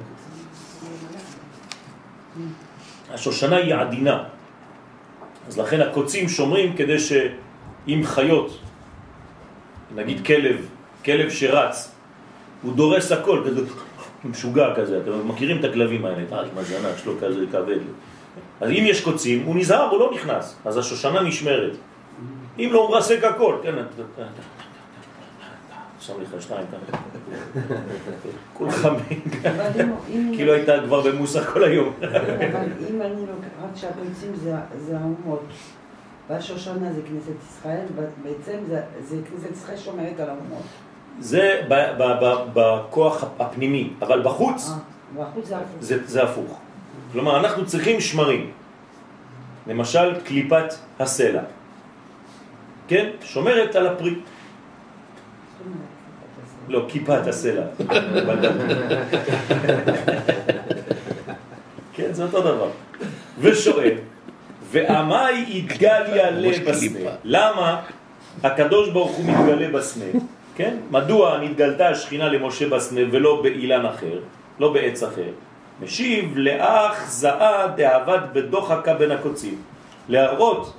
השושנה היא עדינה, אז לכן הקוצים שומרים כדי שאם חיות, נגיד כלב, כלב שרץ, הוא דורס הכל, כזה משוגע כזה, אתם מכירים את הכלבים האלה, אה, עם הזנה שלו כזה כבד. אז אם יש קוצים, הוא נזהר, הוא לא נכנס, אז השושנה נשמרת. אם לא, הוא מרסק הכל, כן, שם לך שתיים ככה. כולך כאילו הייתה כבר במוסך כל היום. אבל אם אני לוקחת שהקוצים זה האומות, והשושנה זה כנסת ישראל, בעצם זה כנסת ישראל שומרת על האומות. זה בכוח הפנימי, אבל בחוץ אה, זה הפוך. כלומר, אנחנו צריכים שמרים. למשל, קליפת הסלע. כן? שומרת על הפרי. לא, כיפת הסלע. כן, זה אותו דבר. ושואל, ועמי יתגליה לבסנה. למה הקדוש ברוך הוא מתגלה בסנה? כן? מדוע נתגלתה השכינה למשה בסנה ולא באילן אחר, לא בעץ אחר? משיב לאח זעה דאבד בדוחקה בין הקוצים. להראות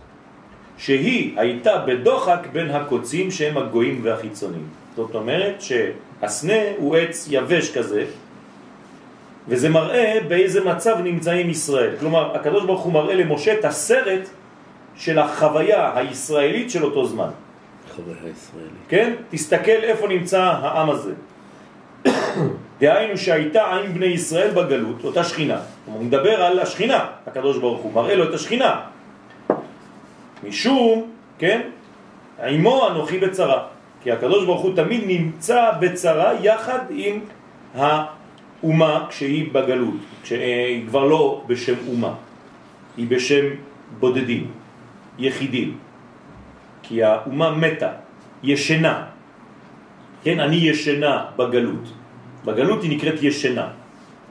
שהיא הייתה בדוחק בין הקוצים שהם הגויים והחיצוניים. זאת אומרת שהסנה הוא עץ יבש כזה, וזה מראה באיזה מצב נמצאים ישראל. כלומר, הקדוש ברוך הוא מראה למשה את הסרט של החוויה הישראלית של אותו זמן. חוויה ישראלית. כן? תסתכל איפה נמצא העם הזה. דהיינו שהייתה עם בני ישראל בגלות, אותה שכינה. הוא מדבר על השכינה, הקדוש ברוך הוא מראה לו את השכינה. משום, כן, עמו אנוכי בצרה. כי הקדוש ברוך הוא תמיד נמצא בצרה יחד עם האומה כשהיא בגלות, כשהיא כבר לא בשם אומה, היא בשם בודדים, יחידים. כי האומה מתה, ישנה. כן, אני ישנה בגלות. בגלות היא נקראת ישנה,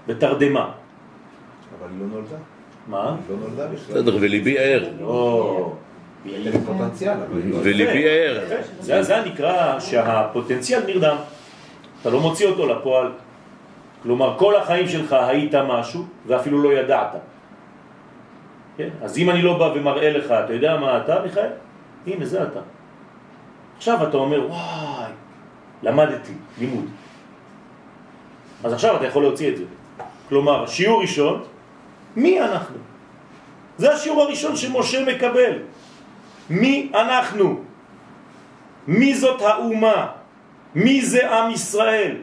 בתרדמה. אבל היא לא נולדה. מה? היא לא נולדה בכלל. בסדר, וליבי ער. לא. לא... וליבי ער. זה, זה נקרא שהפוטנציאל נרדם. אתה לא מוציא אותו לפועל. כלומר, כל החיים שלך היית משהו ואפילו לא ידעת. כן? אז אם אני לא בא ומראה לך, אתה יודע מה אתה, מיכאל? הנה, זה אתה. עכשיו אתה אומר, וואי, למדתי, לימוד. אז עכשיו אתה יכול להוציא את זה. כלומר, שיעור ראשון, מי אנחנו? זה השיעור הראשון שמשה מקבל. מי אנחנו? מי זאת האומה? מי זה עם ישראל?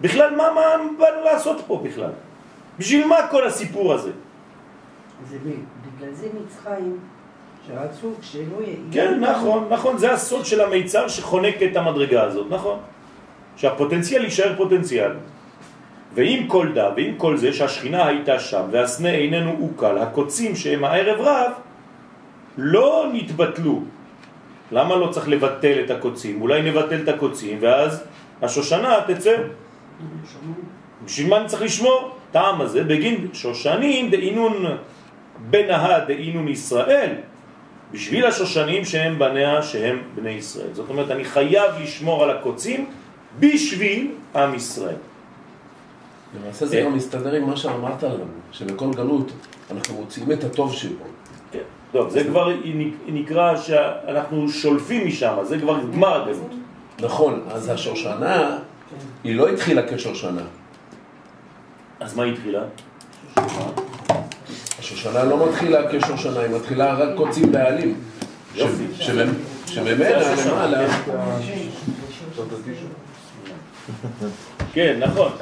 בכלל, מה, מה באנו לעשות פה בכלל? בשביל מה כל הסיפור הזה? זה בגלל זה מצרים, שרצו שלא יהיה... כן, נכון, נכון, זה הסוד של המיצר שחונק את המדרגה הזאת, נכון. שהפוטנציאל יישאר פוטנציאל. ועם כל דה, ועם כל זה שהשכינה הייתה שם והסנה איננו אוקל, הקוצים שהם הערב רב לא נתבטלו. למה לא צריך לבטל את הקוצים? אולי נבטל את הקוצים ואז השושנה תצא. בשביל מה אני צריך לשמור? טעם הזה בגין שושנים דאינון בנהה דאינון ישראל בשביל השושנים שהם בניה שהם בני ישראל. זאת אומרת, אני חייב לשמור על הקוצים בשביל עם ישראל. למעשה זה גם מסתדר עם מה שאמרת לנו, שבכל גלות אנחנו מוציאים את הטוב שבו. כן, טוב, זה כבר נקרא שאנחנו שולפים משם, זה כבר גמר הגלות. נכון, אז השושנה, היא לא התחילה כשושנה. אז מה התחילה? השושנה לא מתחילה כשושנה, היא מתחילה רק קוצים בעלים. יופי. שממנה למעלה... כן, נכון.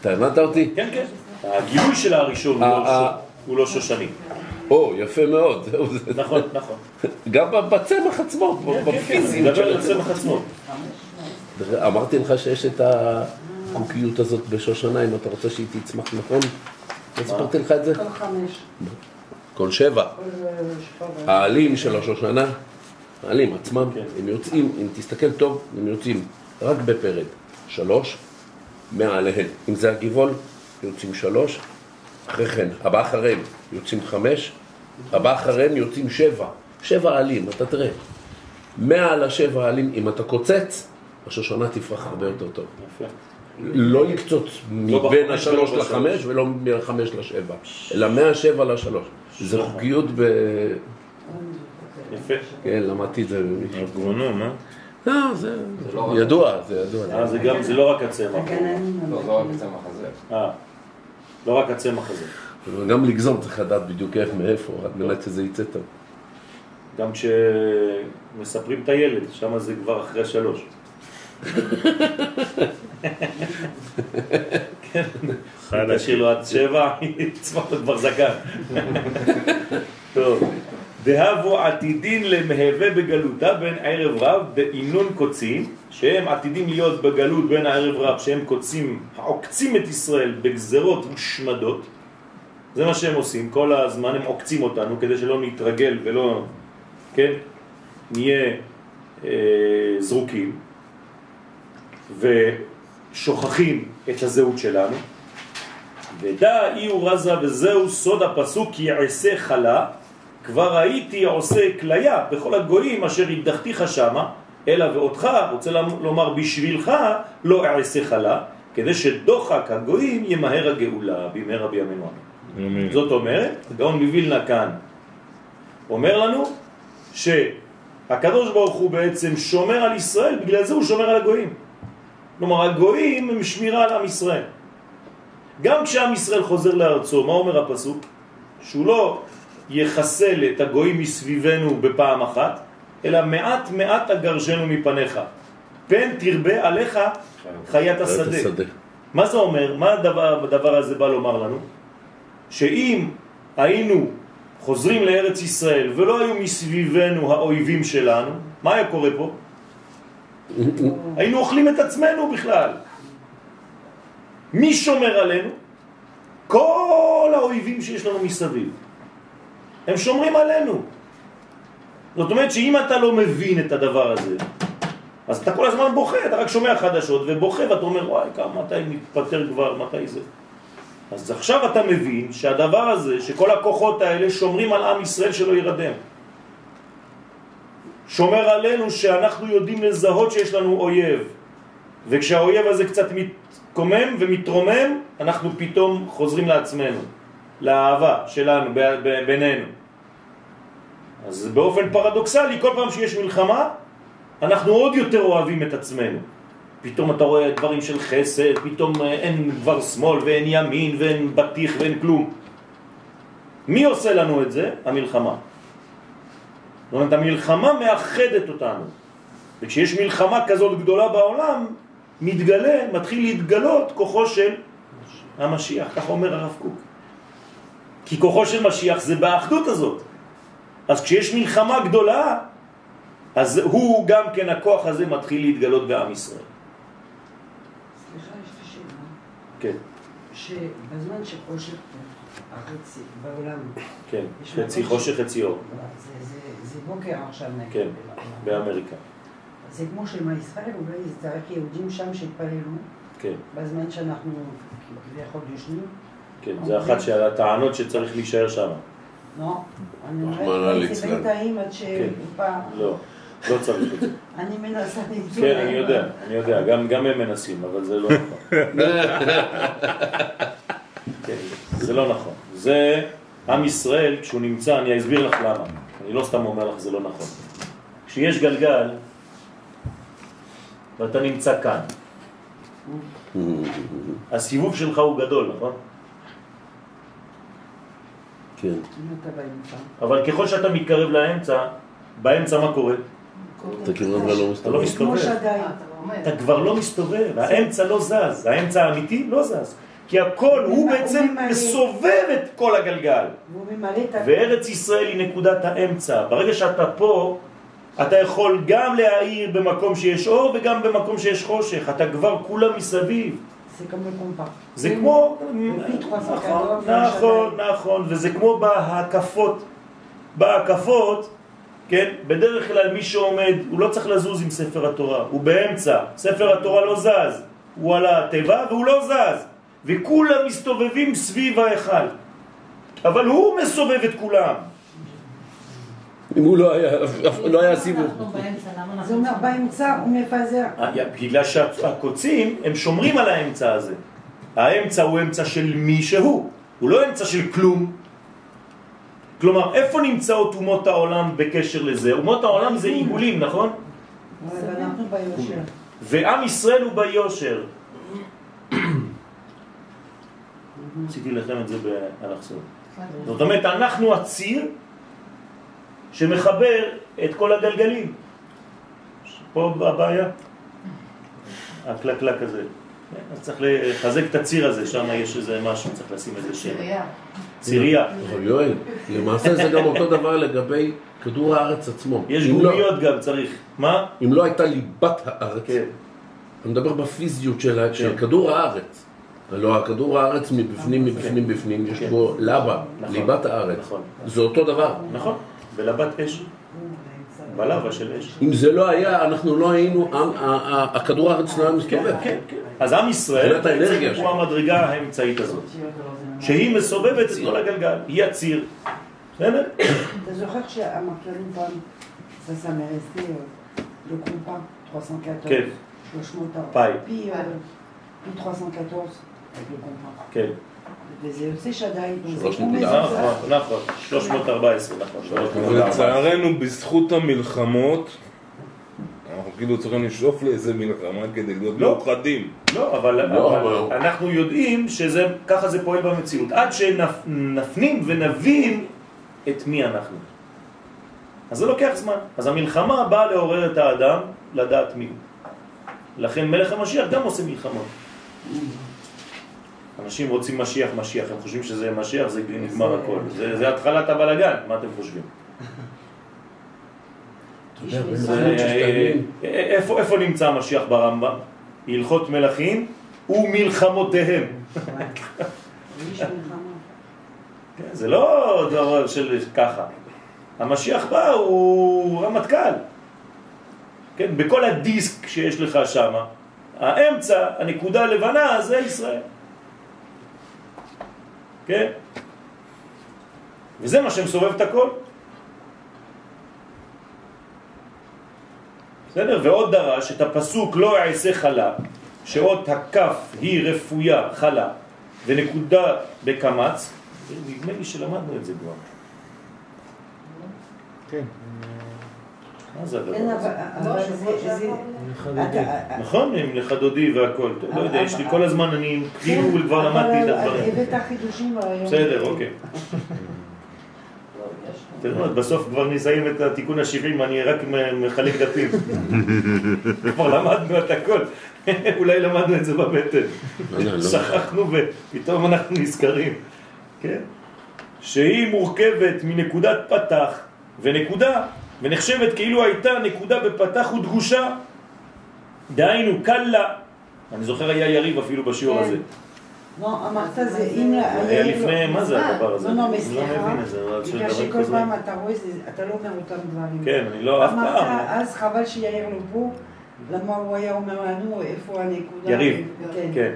אתה הבנת אותי? כן, כן. הגילוי של הראשון הוא לא- אה, הוא לא שושני. או, יפה מאוד. נכון, נכון. גם בצמח עצמו, כן, כן, בפיזיות מדבר של על הצמח עצמו. אמרתי לך שיש את החוקיות הזאת בשושנה, אם אתה רוצה שהיא תצמח נכון? לא סיפרתי לך את זה? כל חמש. כל שבע. אה. העלים של ראש השנה, העלים עצמם, כן. הם יוצאים, אם תסתכל טוב, הם יוצאים רק בפרד. שלוש, מעליהן. אם זה הגבעול, יוצאים שלוש. אחרי כן, הבא אחריהם יוצאים חמש, הבא אחריהם יוצאים שבע. שבע עלים, אתה תראה. מעל השבע עלים, אם אתה קוצץ, ראש השנה תפרח הרבה יותר טוב. יפה. לא לקצוץ מבין בחמש השלוש ולא לחמש. ולא מהחמש לשבע, אלא מהשבע לשלוש. זה חוקיות ב... יפה. כן, למדתי את זה. אגרונום, אה? לא, זה לא רק- ידוע, זה ידוע. אה, זה גם, זה לא רק הצמח. לא, זה רק צמח הזה. אה, לא רק הצמח הזה. גם לגזום צריך לדעת בדיוק איך, מאיפה, על מנת שזה יצא טוב. גם כשמספרים את הילד, שם זה כבר אחרי שלוש. חלק. תשאיר לו עד שבע, יצמח לו כבר זקן. טוב. דהבו עתידין למהווה בגלותה בין ערב רב באינון קוצים, שהם עתידים להיות בגלות בין הערב רב, שהם קוצים, העוקצים את ישראל בגזרות מושמדות. זה מה שהם עושים, כל הזמן הם עוקצים אותנו כדי שלא נתרגל ולא, כן, נהיה אה, זרוקים ושוכחים את הזהות שלנו. ודע אי הוא רזה וזהו סוד הפסוק כי יעשה חלה כבר הייתי עושה כליה בכל הגויים אשר הדחתיך שמה אלא ואותך רוצה לומר בשבילך לא אעשה חלה כדי שדוחק הגויים ימהר הגאולה במהרה בימינו אמן. זאת אומרת, הגאון מווילנה כאן אומר לנו שהקדוש ברוך הוא בעצם שומר על ישראל, בגלל זה הוא שומר על הגויים. כלומר, הגויים הם שמירה על עם ישראל. גם כשעם ישראל חוזר לארצו, מה אומר הפסוק? שהוא לא יחסל את הגויים מסביבנו בפעם אחת, אלא מעט מעט אגרשנו מפניך. פן תרבה עליך חיית השדה. השדה. מה זה אומר? מה הדבר, הדבר הזה בא לומר לנו? שאם היינו חוזרים לארץ ישראל ולא היו מסביבנו האויבים שלנו, מה היה קורה פה? היינו אוכלים את עצמנו בכלל. מי שומר עלינו? כל האויבים שיש לנו מסביב. הם שומרים עלינו. זאת אומרת שאם אתה לא מבין את הדבר הזה, אז אתה כל הזמן בוכה, אתה רק שומע חדשות ובוכה ואתה אומר, וואי, כמה, מתי נתפטר כבר, מתי זה? אז עכשיו אתה מבין שהדבר הזה, שכל הכוחות האלה שומרים על עם ישראל שלא ירדם. שומר עלינו שאנחנו יודעים לזהות שיש לנו אויב. וכשהאויב הזה קצת מתקומם ומתרומם, אנחנו פתאום חוזרים לעצמנו, לאהבה שלנו, בינינו. אז באופן פרדוקסלי, כל פעם שיש מלחמה, אנחנו עוד יותר אוהבים את עצמנו. פתאום אתה רואה דברים של חסד, פתאום אה, אין כבר שמאל ואין ימין ואין בטיח ואין כלום. מי עושה לנו את זה? המלחמה. זאת אומרת, המלחמה מאחדת אותנו. וכשיש מלחמה כזאת גדולה בעולם, מתגלה, מתחיל להתגלות כוחו של המשיח, כך אומר הרב קוק. כי כוחו של משיח זה באחדות הזאת. אז כשיש מלחמה גדולה, אז הוא גם כן, הכוח הזה מתחיל להתגלות בעם ישראל. סליחה, יש לי שאלה. כן, שבזמן שחושך פה, החצי בעולם, כן, חצי חושך, חצי אור. זה, זה, בוקר עכשיו נגיד. כן. באמריקה. זה כמו שמע ישראל, אולי זה צריך יהודים שם שהתפללו, כן, בזמן שאנחנו כביכול ישנים. כן, זה אחת של הטענות שצריך להישאר שם. לא, אני אומרת, זה. בינתיים עד שפעם, לא, לא צריך את זה. אני מנסה למצוא כן. אני יודע, אני יודע, גם, גם הם מנסים, אבל זה לא נכון. כן, זה לא נכון. זה עם ישראל, כשהוא נמצא, אני אסביר לך למה. אני לא סתם אומר לך, זה לא נכון. כשיש גלגל, ואתה נמצא כאן, הסיבוב שלך הוא גדול, נכון? כן. אבל ככל שאתה מתקרב לאמצע, באמצע מה קורה? אתה כמעט ולא אתה לא מסתובב. עומד. אתה כבר לא מסתובב, האמצע לא זז, האמצע האמיתי לא זז. כי הכל הוא בעצם. מסובב את כל הגלגל. וארץ ישראל היא נקודת האמצע. ברגע שאתה פה, אתה יכול גם להאיר במקום שיש אור וגם במקום שיש חושך. אתה כבר כולה מסביב. זה כמו... 314, נכון, זה נכון. נכון, וזה כמו בהקפות. בהקפות, כן, בדרך כלל מי שעומד, הוא לא צריך לזוז עם ספר התורה, הוא באמצע, ספר התורה לא זז, הוא על התיבה והוא לא זז, וכולם מסתובבים סביב ההיכל, אבל הוא מסובב את כולם. אם הוא לא היה, לא היה סיבוב. אנחנו באמצע, למה אנחנו... זה אומר באמצע הוא מפזר. אה, בגלל שהקוצים, הם שומרים על האמצע הזה. האמצע הוא אמצע של מישהו, הוא לא אמצע של כלום. כלומר, איפה נמצאות אומות העולם בקשר לזה? אומות העולם זה עיגולים, נכון? ועם ישראל הוא ביושר. עשיתי לכם את זה באלכסון. זאת אומרת, אנחנו הציר שמחבר את כל הגלגלים. פה הבעיה. הקלקלק הזה. אז צריך לחזק את הציר הזה, שם יש איזה משהו, צריך לשים איזה שם. צירייה. צירייה. אבל יואל, למעשה זה גם אותו דבר לגבי כדור הארץ עצמו. יש לא- גומיות גם, צריך. מה? אם לא הייתה ליבת הארץ, כן. אני מדבר בפיזיות של, של כדור הארץ. הלוא הכדור הארץ מבפנים, מבפנים, בפנים, יש כן. בו לבה, נכון. ליבת הארץ. נכון. זה אותו דבר. נכון, בלבת אש. בלבה של אש. אם זה לא היה, אנחנו לא היינו, הכדור הארץ לא היה מסתובב. כן, כן. אז עם ישראל הוא המדרגה האמצעית הזאת, שהיא מסובבת את כל הגלגל, היא הציר. בסדר? אתה זוכר לנו פעם, euh, le compas 314, כן. 340, פאי. puis, euh, puis 314 avec le compas. כן. וזה יוצא נקודה. מזוזה. נכון, נכון. 314, נכון. 314. לצערנו, בזכות המלחמות, אנחנו כאילו צריכים לשאוף לאיזה מלחמה כדי להיות לא. מאוחדים. לא, אבל לא, אבל- אנחנו יודעים שככה זה פועל במציאות. עד שנפנים ונבין את מי אנחנו. אז זה לוקח זמן. אז המלחמה באה לעורר את האדם לדעת מי הוא. לכן מלך המשיח גם עושה מלחמות. אנשים רוצים משיח, משיח, הם חושבים שזה משיח, זה נגמר הכל. זה, זה התחלת הבלגן, מה אתם חושבים? ששתיים, אה, איפה, איפה נמצא המשיח ברמב"ם? הלכות מלכים ומלחמותיהם. כן, זה לא דבר של ככה. המשיח בא, הוא רמטכ"ל. כן, בכל הדיסק שיש לך שם, האמצע, הנקודה הלבנה, זה ישראל. כן? וזה מה שמסובב את הכל. בסדר? ועוד דרש את הפסוק לא יעשה חלה, שאות הכף היא רפויה חלה ונקודה בקמץ, נדמה לי שלמדנו את זה כבר. כן. מה זה הדבר אבל הזה? אבל. זה- אני חרדי. אתה- נכון, עם לחדודי והכל, אתה לא יודע, יש לי כל הזמן, אני כאילו כבר אבל למדתי את הדברים. הבאת חידושים היום. בסדר, אוקיי. יודעים, בסוף כבר נסיים את התיקון ה-70, אני רק מחלק דפים. כבר למדנו את הכל. אולי למדנו את זה בבטן. לא יודע, לא- שכחנו ופתאום אנחנו נזכרים. כן? שהיא מורכבת מנקודת פתח ונקודה, ונחשבת כאילו הייתה נקודה בפתח ודגושה. דהיינו, קלה. אני זוכר היה יריב אפילו בשיעור כן. הזה. לא, אמרת זה אם... היה לפני, מה זה הדבר הזה? לא, לא, אני מסליחה. לא מבין את זה, אבל בגלל שכל. פעם אתה רואה, אתה לא אומר אותם דברים. כן, אני לא, אף אמרת, פעם. אז חבל שיאיר לא פה, למה הוא היה אומר לנו איפה הנקודה. יריב. כן. כן,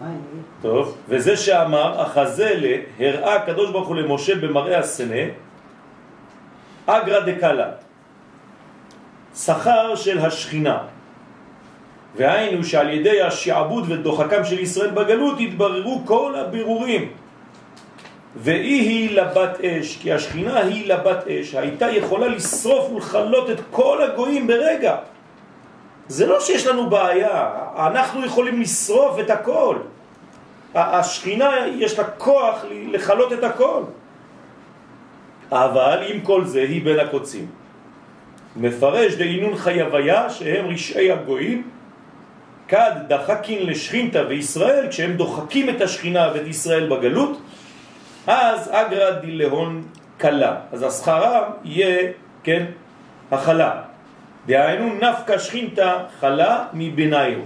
מה יהיה? טוב. וזה שאמר, החזלה הראה הקדוש ברוך הוא למשה במראה הסנה, אגרא דקלה, שכר של השכינה. והיינו שעל ידי השעבוד ודוחקם של ישראל בגלות התבררו כל הבירורים. ואי היא לבת אש, כי השכינה היא לבת אש, הייתה יכולה לשרוף ולחלות את כל הגויים ברגע. זה לא שיש לנו בעיה, אנחנו יכולים לשרוף את הכל. השכינה יש לה כוח לחלות את הכל. אבל עם כל זה היא בין הקוצים. מפרש דהינון חייביה שהם רשעי הגויים, כד דחקין לשכינתה וישראל, כשהם דוחקים את השכינה ואת ישראל בגלות, אז אגרא דילהון קלה. אז השכרה יהיה, כן, החלה. דהיינו נפקא שכינתה חלה מביניו.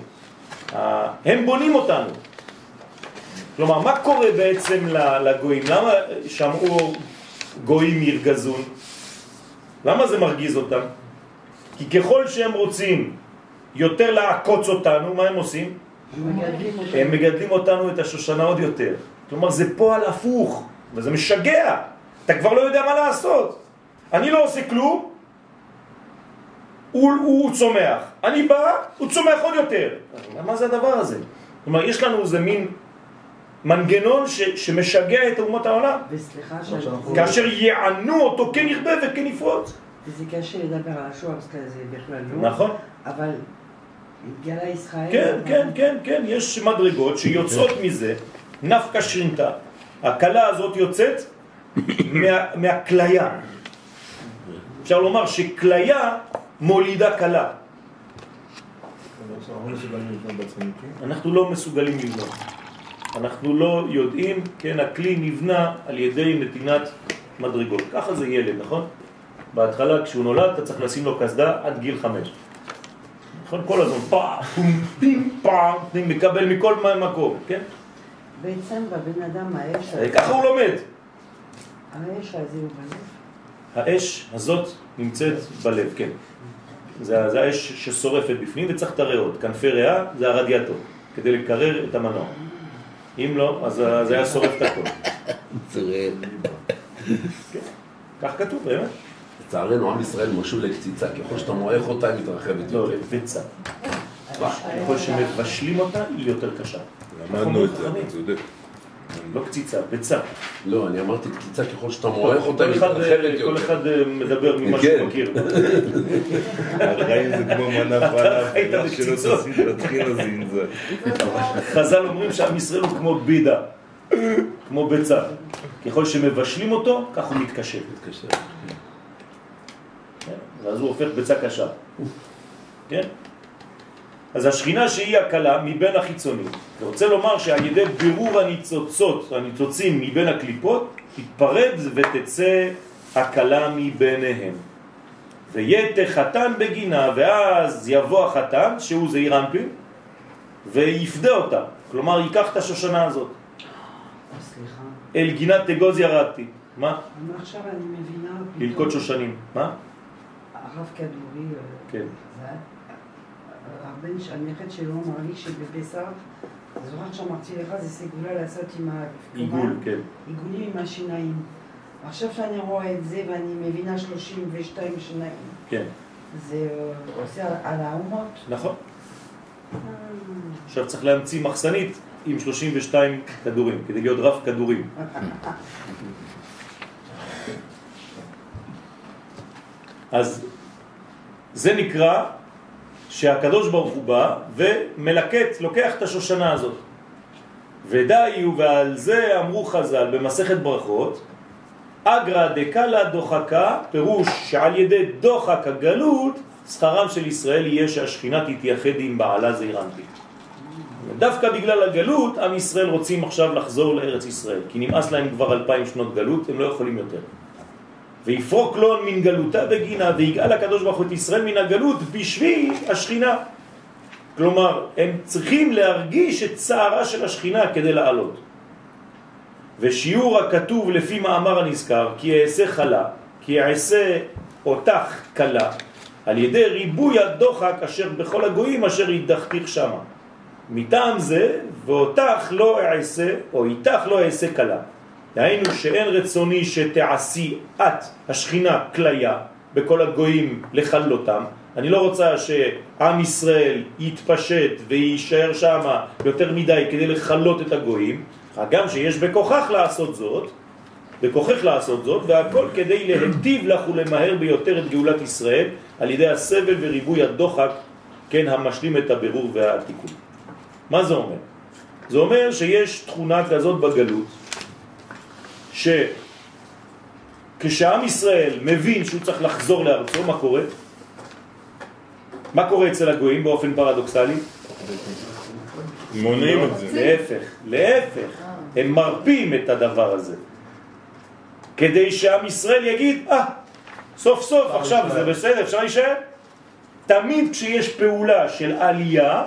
ה- הם בונים אותנו. כלומר, מה קורה בעצם לגויים? למה שמעו גויים ירגזון? למה זה מרגיז אותם? כי ככל שהם רוצים יותר לעקוץ אותנו, מה הם עושים? הם מגדלים אותנו את השושנה עוד יותר. כלומר, זה פועל הפוך, וזה משגע. אתה כבר לא יודע מה לעשות. אני לא עושה כלום, הוא, הוא צומח. אני בא, הוא צומח עוד יותר. מה זה הדבר הזה? כלומר, יש לנו איזה מין מנגנון ש, שמשגע את אומות העולם. וסליחה. כאשר יענו אותו כן ירבה וכן יפרוץ. זה קשה לדבר על השואה, אז זה בכלל לא. נכון? אבל התגלה ישראל. כן, כן, כן, כן, יש מדרגות שיוצאות מזה, נפקא שרינתא. הכלה הזאת יוצאת מה, מהכליה. אפשר לומר שכליה מולידה כלה. לא. אנחנו לא מסוגלים לבנות. אנחנו לא יודעים, כן, הכלי נבנה על ידי נתינת מדרגות. ככה זה ילד, נכון? בהתחלה כשהוא נולד אתה צריך לשים לו קסדה עד גיל חמש. נכון? כל הזמן פעם, פים, פעם, פים, מקבל מכל מקום, כן? בעצם בבן אדם האש, הזה- ככה הוא לומד. האש הזה הוא בלב. האש הזאת נמצאת בלב, כן. זה, זה האש ששורפת בפנים וצריך את הריאות. כנפי ריאה זה הרדיאטור, כדי לקרר את המנוע. אם לא, אז זה היה שורף את הכל. תראה, כך כתוב, באמת. לצערנו עם ישראל משול לקציצה, ככל שאתה מועך אותה היא מתרחבת לא, יותר. לבצע. ככל שמבשלים אותה, היא יותר קשה. למדנו את זה, אתה צודק. לא קציצה, ביצה. לא, אני אמרתי קציצה, ככל שאתה מועך אותה כל היא מתרחבת כל יותר. אחד אה, מדבר ממה כן. שהוא מכיר. החיים זה כמו מנה היית ומה שלא את הטחינה זה עם זה. חז"ל אומרים שעם ישראל הוא כמו בידה, כמו ביצה. ככל שמבשלים אותו, כך הוא מתקשר. מתקשר. ואז הוא הופך ביצה קשה. כן? אז השכינה שהיא הקלה מבין החיצונים. אני רוצה לומר שעל ידי בירור הניצוצות, הניצוצים מבין הקליפות, תתפרד ותצא הקלה מביניהם. ויתה חתן בגינה, ואז יבוא החתן, שהוא זעיר אנפין, ויפדה אותה. כלומר, ייקח את השושנה הזאת. סליחה. אל גינת תגוז ירדתי. מה? עכשיו אני מבינה... ללקוט שושנים. מה? הרב כדורי, אה, כן. היה- הבן, הנכד שלו אמר לי שבפסח, זוכר שאמרתי לך, זה סגולה לעשות עם ה... עיגול, כן. עיגולים עם השיניים. עכשיו שאני רואה את זה ואני מבינה 32 שיניים, כן. זה אה, עושה על- האומות. נכון. עכשיו צריך להמציא מחסנית עם 32 כדורים, כדי להיות רף כדורים. אז זה נקרא שהקדוש ברוך הוא בא ומלקט, לוקח את השושנה הזאת. הוא, ועל זה אמרו חז"ל במסכת ברכות, אגרא דקלה דוחקה, פירוש שעל ידי דוחק הגלות, שכרם של ישראל יהיה שהשכינה תתייחד עם בעלה זעירנטי. דווקא בגלל הגלות, עם ישראל רוצים עכשיו לחזור לארץ ישראל, כי נמאס להם כבר אלפיים שנות גלות, הם לא יכולים יותר. ויפרוק לון מן גלותה בגינה, ויגאל הקדוש ברוך הוא את ישראל מן הגלות בשביל השכינה. כלומר, הם צריכים להרגיש את צערה של השכינה כדי לעלות. ושיעור הכתוב לפי מאמר הנזכר, כי אעשה חלה, כי אעשה אותך קלה, על ידי ריבוי הדוחק אשר בכל הגויים אשר ידחתיך שמה. מטעם זה, ואותך לא אעשה, או איתך לא אעשה קלה. דהיינו שאין רצוני שתעשי את, השכינה, כליה, בכל הגויים לכלותם. אני לא רוצה שעם ישראל יתפשט ויישאר שם יותר מדי כדי לכלות את הגויים, גם שיש בכוחך לעשות זאת, בכוחך לעשות זאת, והכל כדי להטיב לך ולמהר ביותר את גאולת ישראל על ידי הסבל וריבוי הדוחק, כן, המשלים את הבירור והתיקון. מה זה אומר? זה אומר שיש תכונה כזאת בגלות, שכשעם ישראל מבין שהוא צריך לחזור לארצו, מה קורה? מה קורה אצל הגויים באופן פרדוקסלי? מונעים את זה. להפך, להפך, הם מרפים את הדבר הזה. כדי שעם ישראל יגיד, אה, סוף סוף, עכשיו זה בסדר, אפשר להישאר? תמיד כשיש פעולה של עלייה,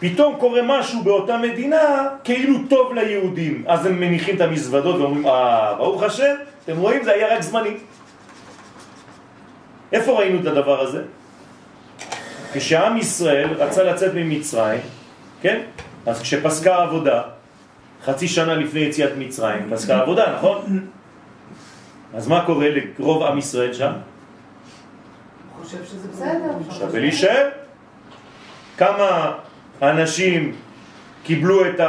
פתאום קורה משהו באותה מדינה כאילו טוב ליהודים. אז הם מניחים את המזוודות ואומרים, אה, ברוך השם, אתם רואים, זה היה רק זמני. איפה ראינו את הדבר הזה? כשעם ישראל רצה לצאת ממצרים, כן? אז כשפסקה עבודה, חצי שנה לפני יציאת מצרים, פסקה עבודה, נכון? אז מה קורה לרוב עם ישראל שם? חושב שזה בסדר. שווה להישאר. כמה אנשים קיבלו את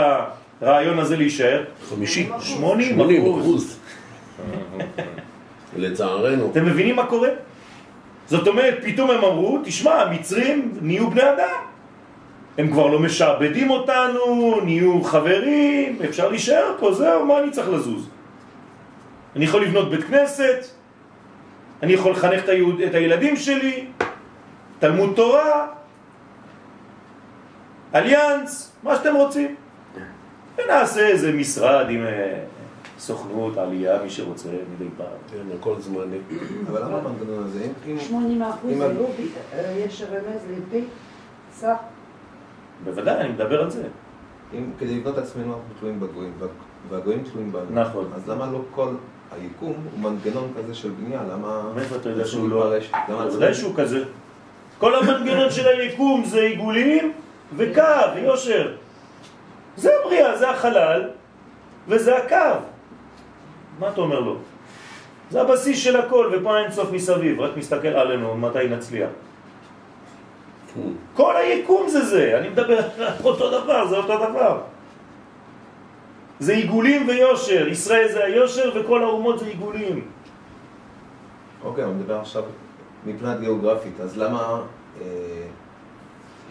הרעיון הזה להישאר? חמישי. 80 80 אחוז. אחוז. לצערנו. אתם מבינים מה קורה? זאת אומרת, פתאום הם אמרו, תשמע, המצרים נהיו בני אדם. הם כבר לא משעבדים אותנו, נהיו חברים, אפשר להישאר פה, זהו, מה אני צריך לזוז? אני יכול לבנות בית כנסת, אני יכול לחנך את, היהוד, את הילדים שלי, תלמוד תורה, אליאנס, מה שאתם רוצים. ונעשה איזה משרד עם אה, סוכנות, עלייה, מי שרוצה, מדי פעם. כן, הכל זמני. אבל למה המנגנון הזה? אם- אם- 80 אחוז אם- היו, אה, יש רמז לפי סך. בוודאי, אני מדבר על זה. אם כדי לבנות את עצמנו אנחנו תלויים בגויים, וה- והגויים תלויים בנו. נכון. אז למה לא כל היקום הוא מנגנון כזה של בנייה? למה... מאיפה אתה יודע שהוא לא... למה בוודאי זה- שהוא כזה. כל המנגנון של היקום זה עיגולים וקו ויושר. זה הבריאה, זה החלל וזה הקו. מה אתה אומר לו? זה הבסיס של הכל, ופה אין סוף מסביב, רק מסתכל עלינו מתי נצליח. כל היקום זה זה, אני מדבר על אותו דבר, זה אותו דבר. זה עיגולים ויושר, ישראל זה היושר וכל האומות זה עיגולים. אוקיי, אני מדבר עכשיו מבחינת גיאוגרפית, אז למה... אה,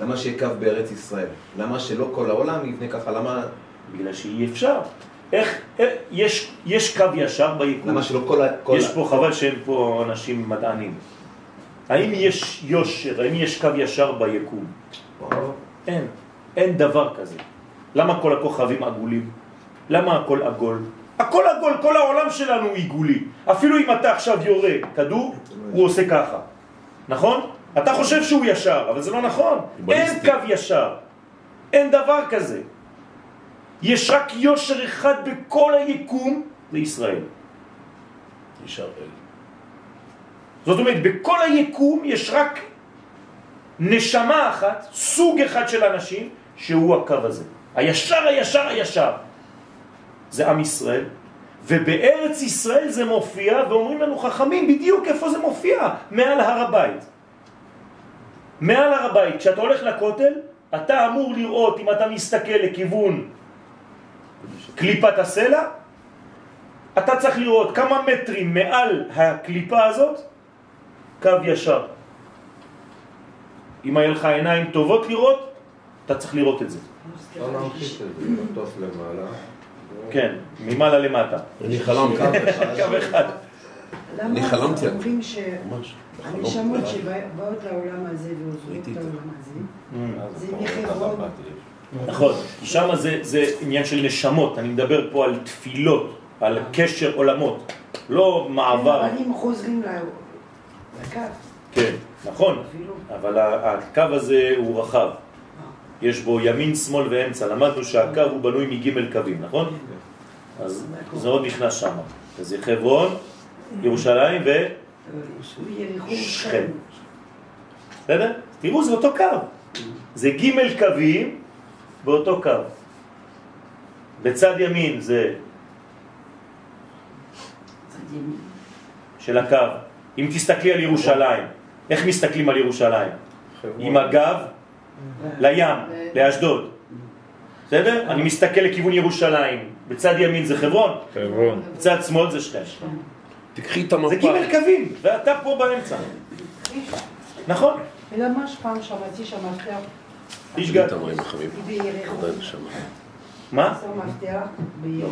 למה שיהיה קו בארץ ישראל? למה שלא כל העולם יבנה ככה? למה, בגלל שאי אפשר. איך, איך יש, יש קו ישר ביקום? למה שלא כל ה... כל יש ה- פה, חבל שאין פה אנשים מדענים. האם יש יושר, האם יש קו ישר ביקום? אין, אין דבר כזה. למה כל הכוכבים עגולים? למה הכל עגול? הכל עגול, כל העולם שלנו עיגולי. אפילו אם אתה עכשיו יורה כדור, הוא עושה ככה. נכון? אתה חושב שהוא ישר, אבל זה לא נכון. אין. קו ישר. אין דבר כזה. יש רק יושר אחד בכל היקום, זה ישראל. נשאר אל. זאת אומרת, בכל היקום יש רק נשמה אחת, סוג אחד של אנשים, שהוא הקו הזה. הישר, הישר, הישר. זה עם ישראל. ובארץ ישראל זה מופיע, ואומרים לנו חכמים בדיוק איפה זה מופיע, מעל הר הבית. מעל הר הבית, כשאתה הולך לכותל, אתה אמור לראות, אם אתה מסתכל לכיוון קליפת הסלע, אתה צריך לראות כמה מטרים מעל הקליפה הזאת, קו ישר. אם היה לך עיניים טובות לראות, אתה צריך לראות את זה. לא. כן, ממעלה למטה. אני חלמתי. קו אחד. למה אני חלמתי על זה. אומרים ש... ממש. הנשמות שבאות לעולם הזה ועוזרות את. העולם הזה, אז זה באתי. נכון, שם זה, זה עניין של נשמות, אני מדבר פה על תפילות, על קשר עולמות, לא מעבר. אבל אם חוזרים לקו, כן, נכון, אבל הקו הזה הוא רחב. יש בו ימין, שמאל ואמצע. למדנו שהקו הוא בנוי מג' קווים, נכון? אז זה עוד נכנס שם. אז זה חברון, ירושלים ו... אה, יריחו שכם. בסדר? תראו, זה אותו קו. זה ג' קווים באותו קו. בצד ימין זה צד ימין. של הקו. אם תסתכלי על ירושלים, איך מסתכלים על ירושלים? עם הגב לים, לאשדוד. בסדר? אני מסתכל לכיוון ירושלים. בצד ימין זה חברון, חברון. בצד שמאל זה שכם. תקחי את זה המפה. ג' קווים, ואתה פה באמצע. נכון? ולמה שפעם שמעתי שהמפתח איש תקחי גד. מה? מפתח.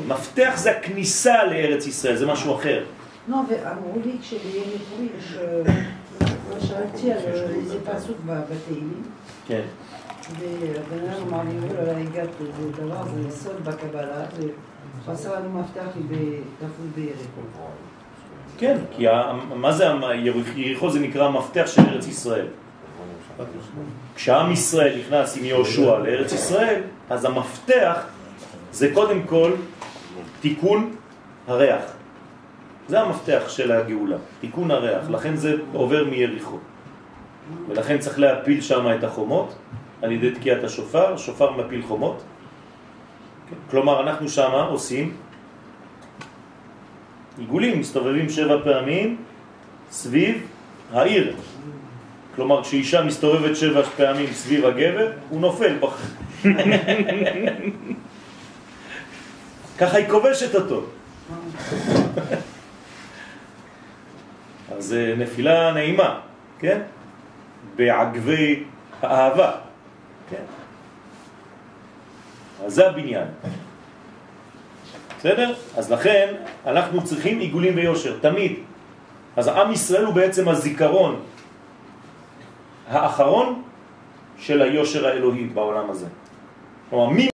מפתח זה הכניסה לארץ ישראל, זה משהו אחר. לא, ואמרו לי שביריחו יש... אה, שאלתי על איזה פסוק בתהילים, כן. והבן אדם אמר לי, אולי הגעת לזה דבר, זה סוד בקבלה, וחסר לנו מפתח ביריחו. כן, כי מה זה יריחו זה נקרא המפתח של ארץ ישראל. כשעם ישראל נכנס עם יהושע לארץ ישראל, אז המפתח זה קודם כל תיקון הריח. זה המפתח של הגאולה, תיקון הריח, לכן זה עובר מיריחו. ולכן צריך להפיל שם את החומות על ידי תקיעת השופר, שופר מפיל חומות. כלומר, אנחנו שם עושים עיגולים, מסתובבים שבע פעמים סביב העיר. כלומר, כשאישה מסתובבת שבע פעמים סביב הגבר, הוא נופל. ככה היא כובשת אותו. אז זה נפילה נעימה, כן? בעגבי האהבה, כן? אז זה הבניין. בסדר? אז לכן אנחנו צריכים עיגולים ויושר, תמיד. אז עם ישראל הוא בעצם הזיכרון האחרון של היושר האלוהי בעולם הזה. כלומר, מי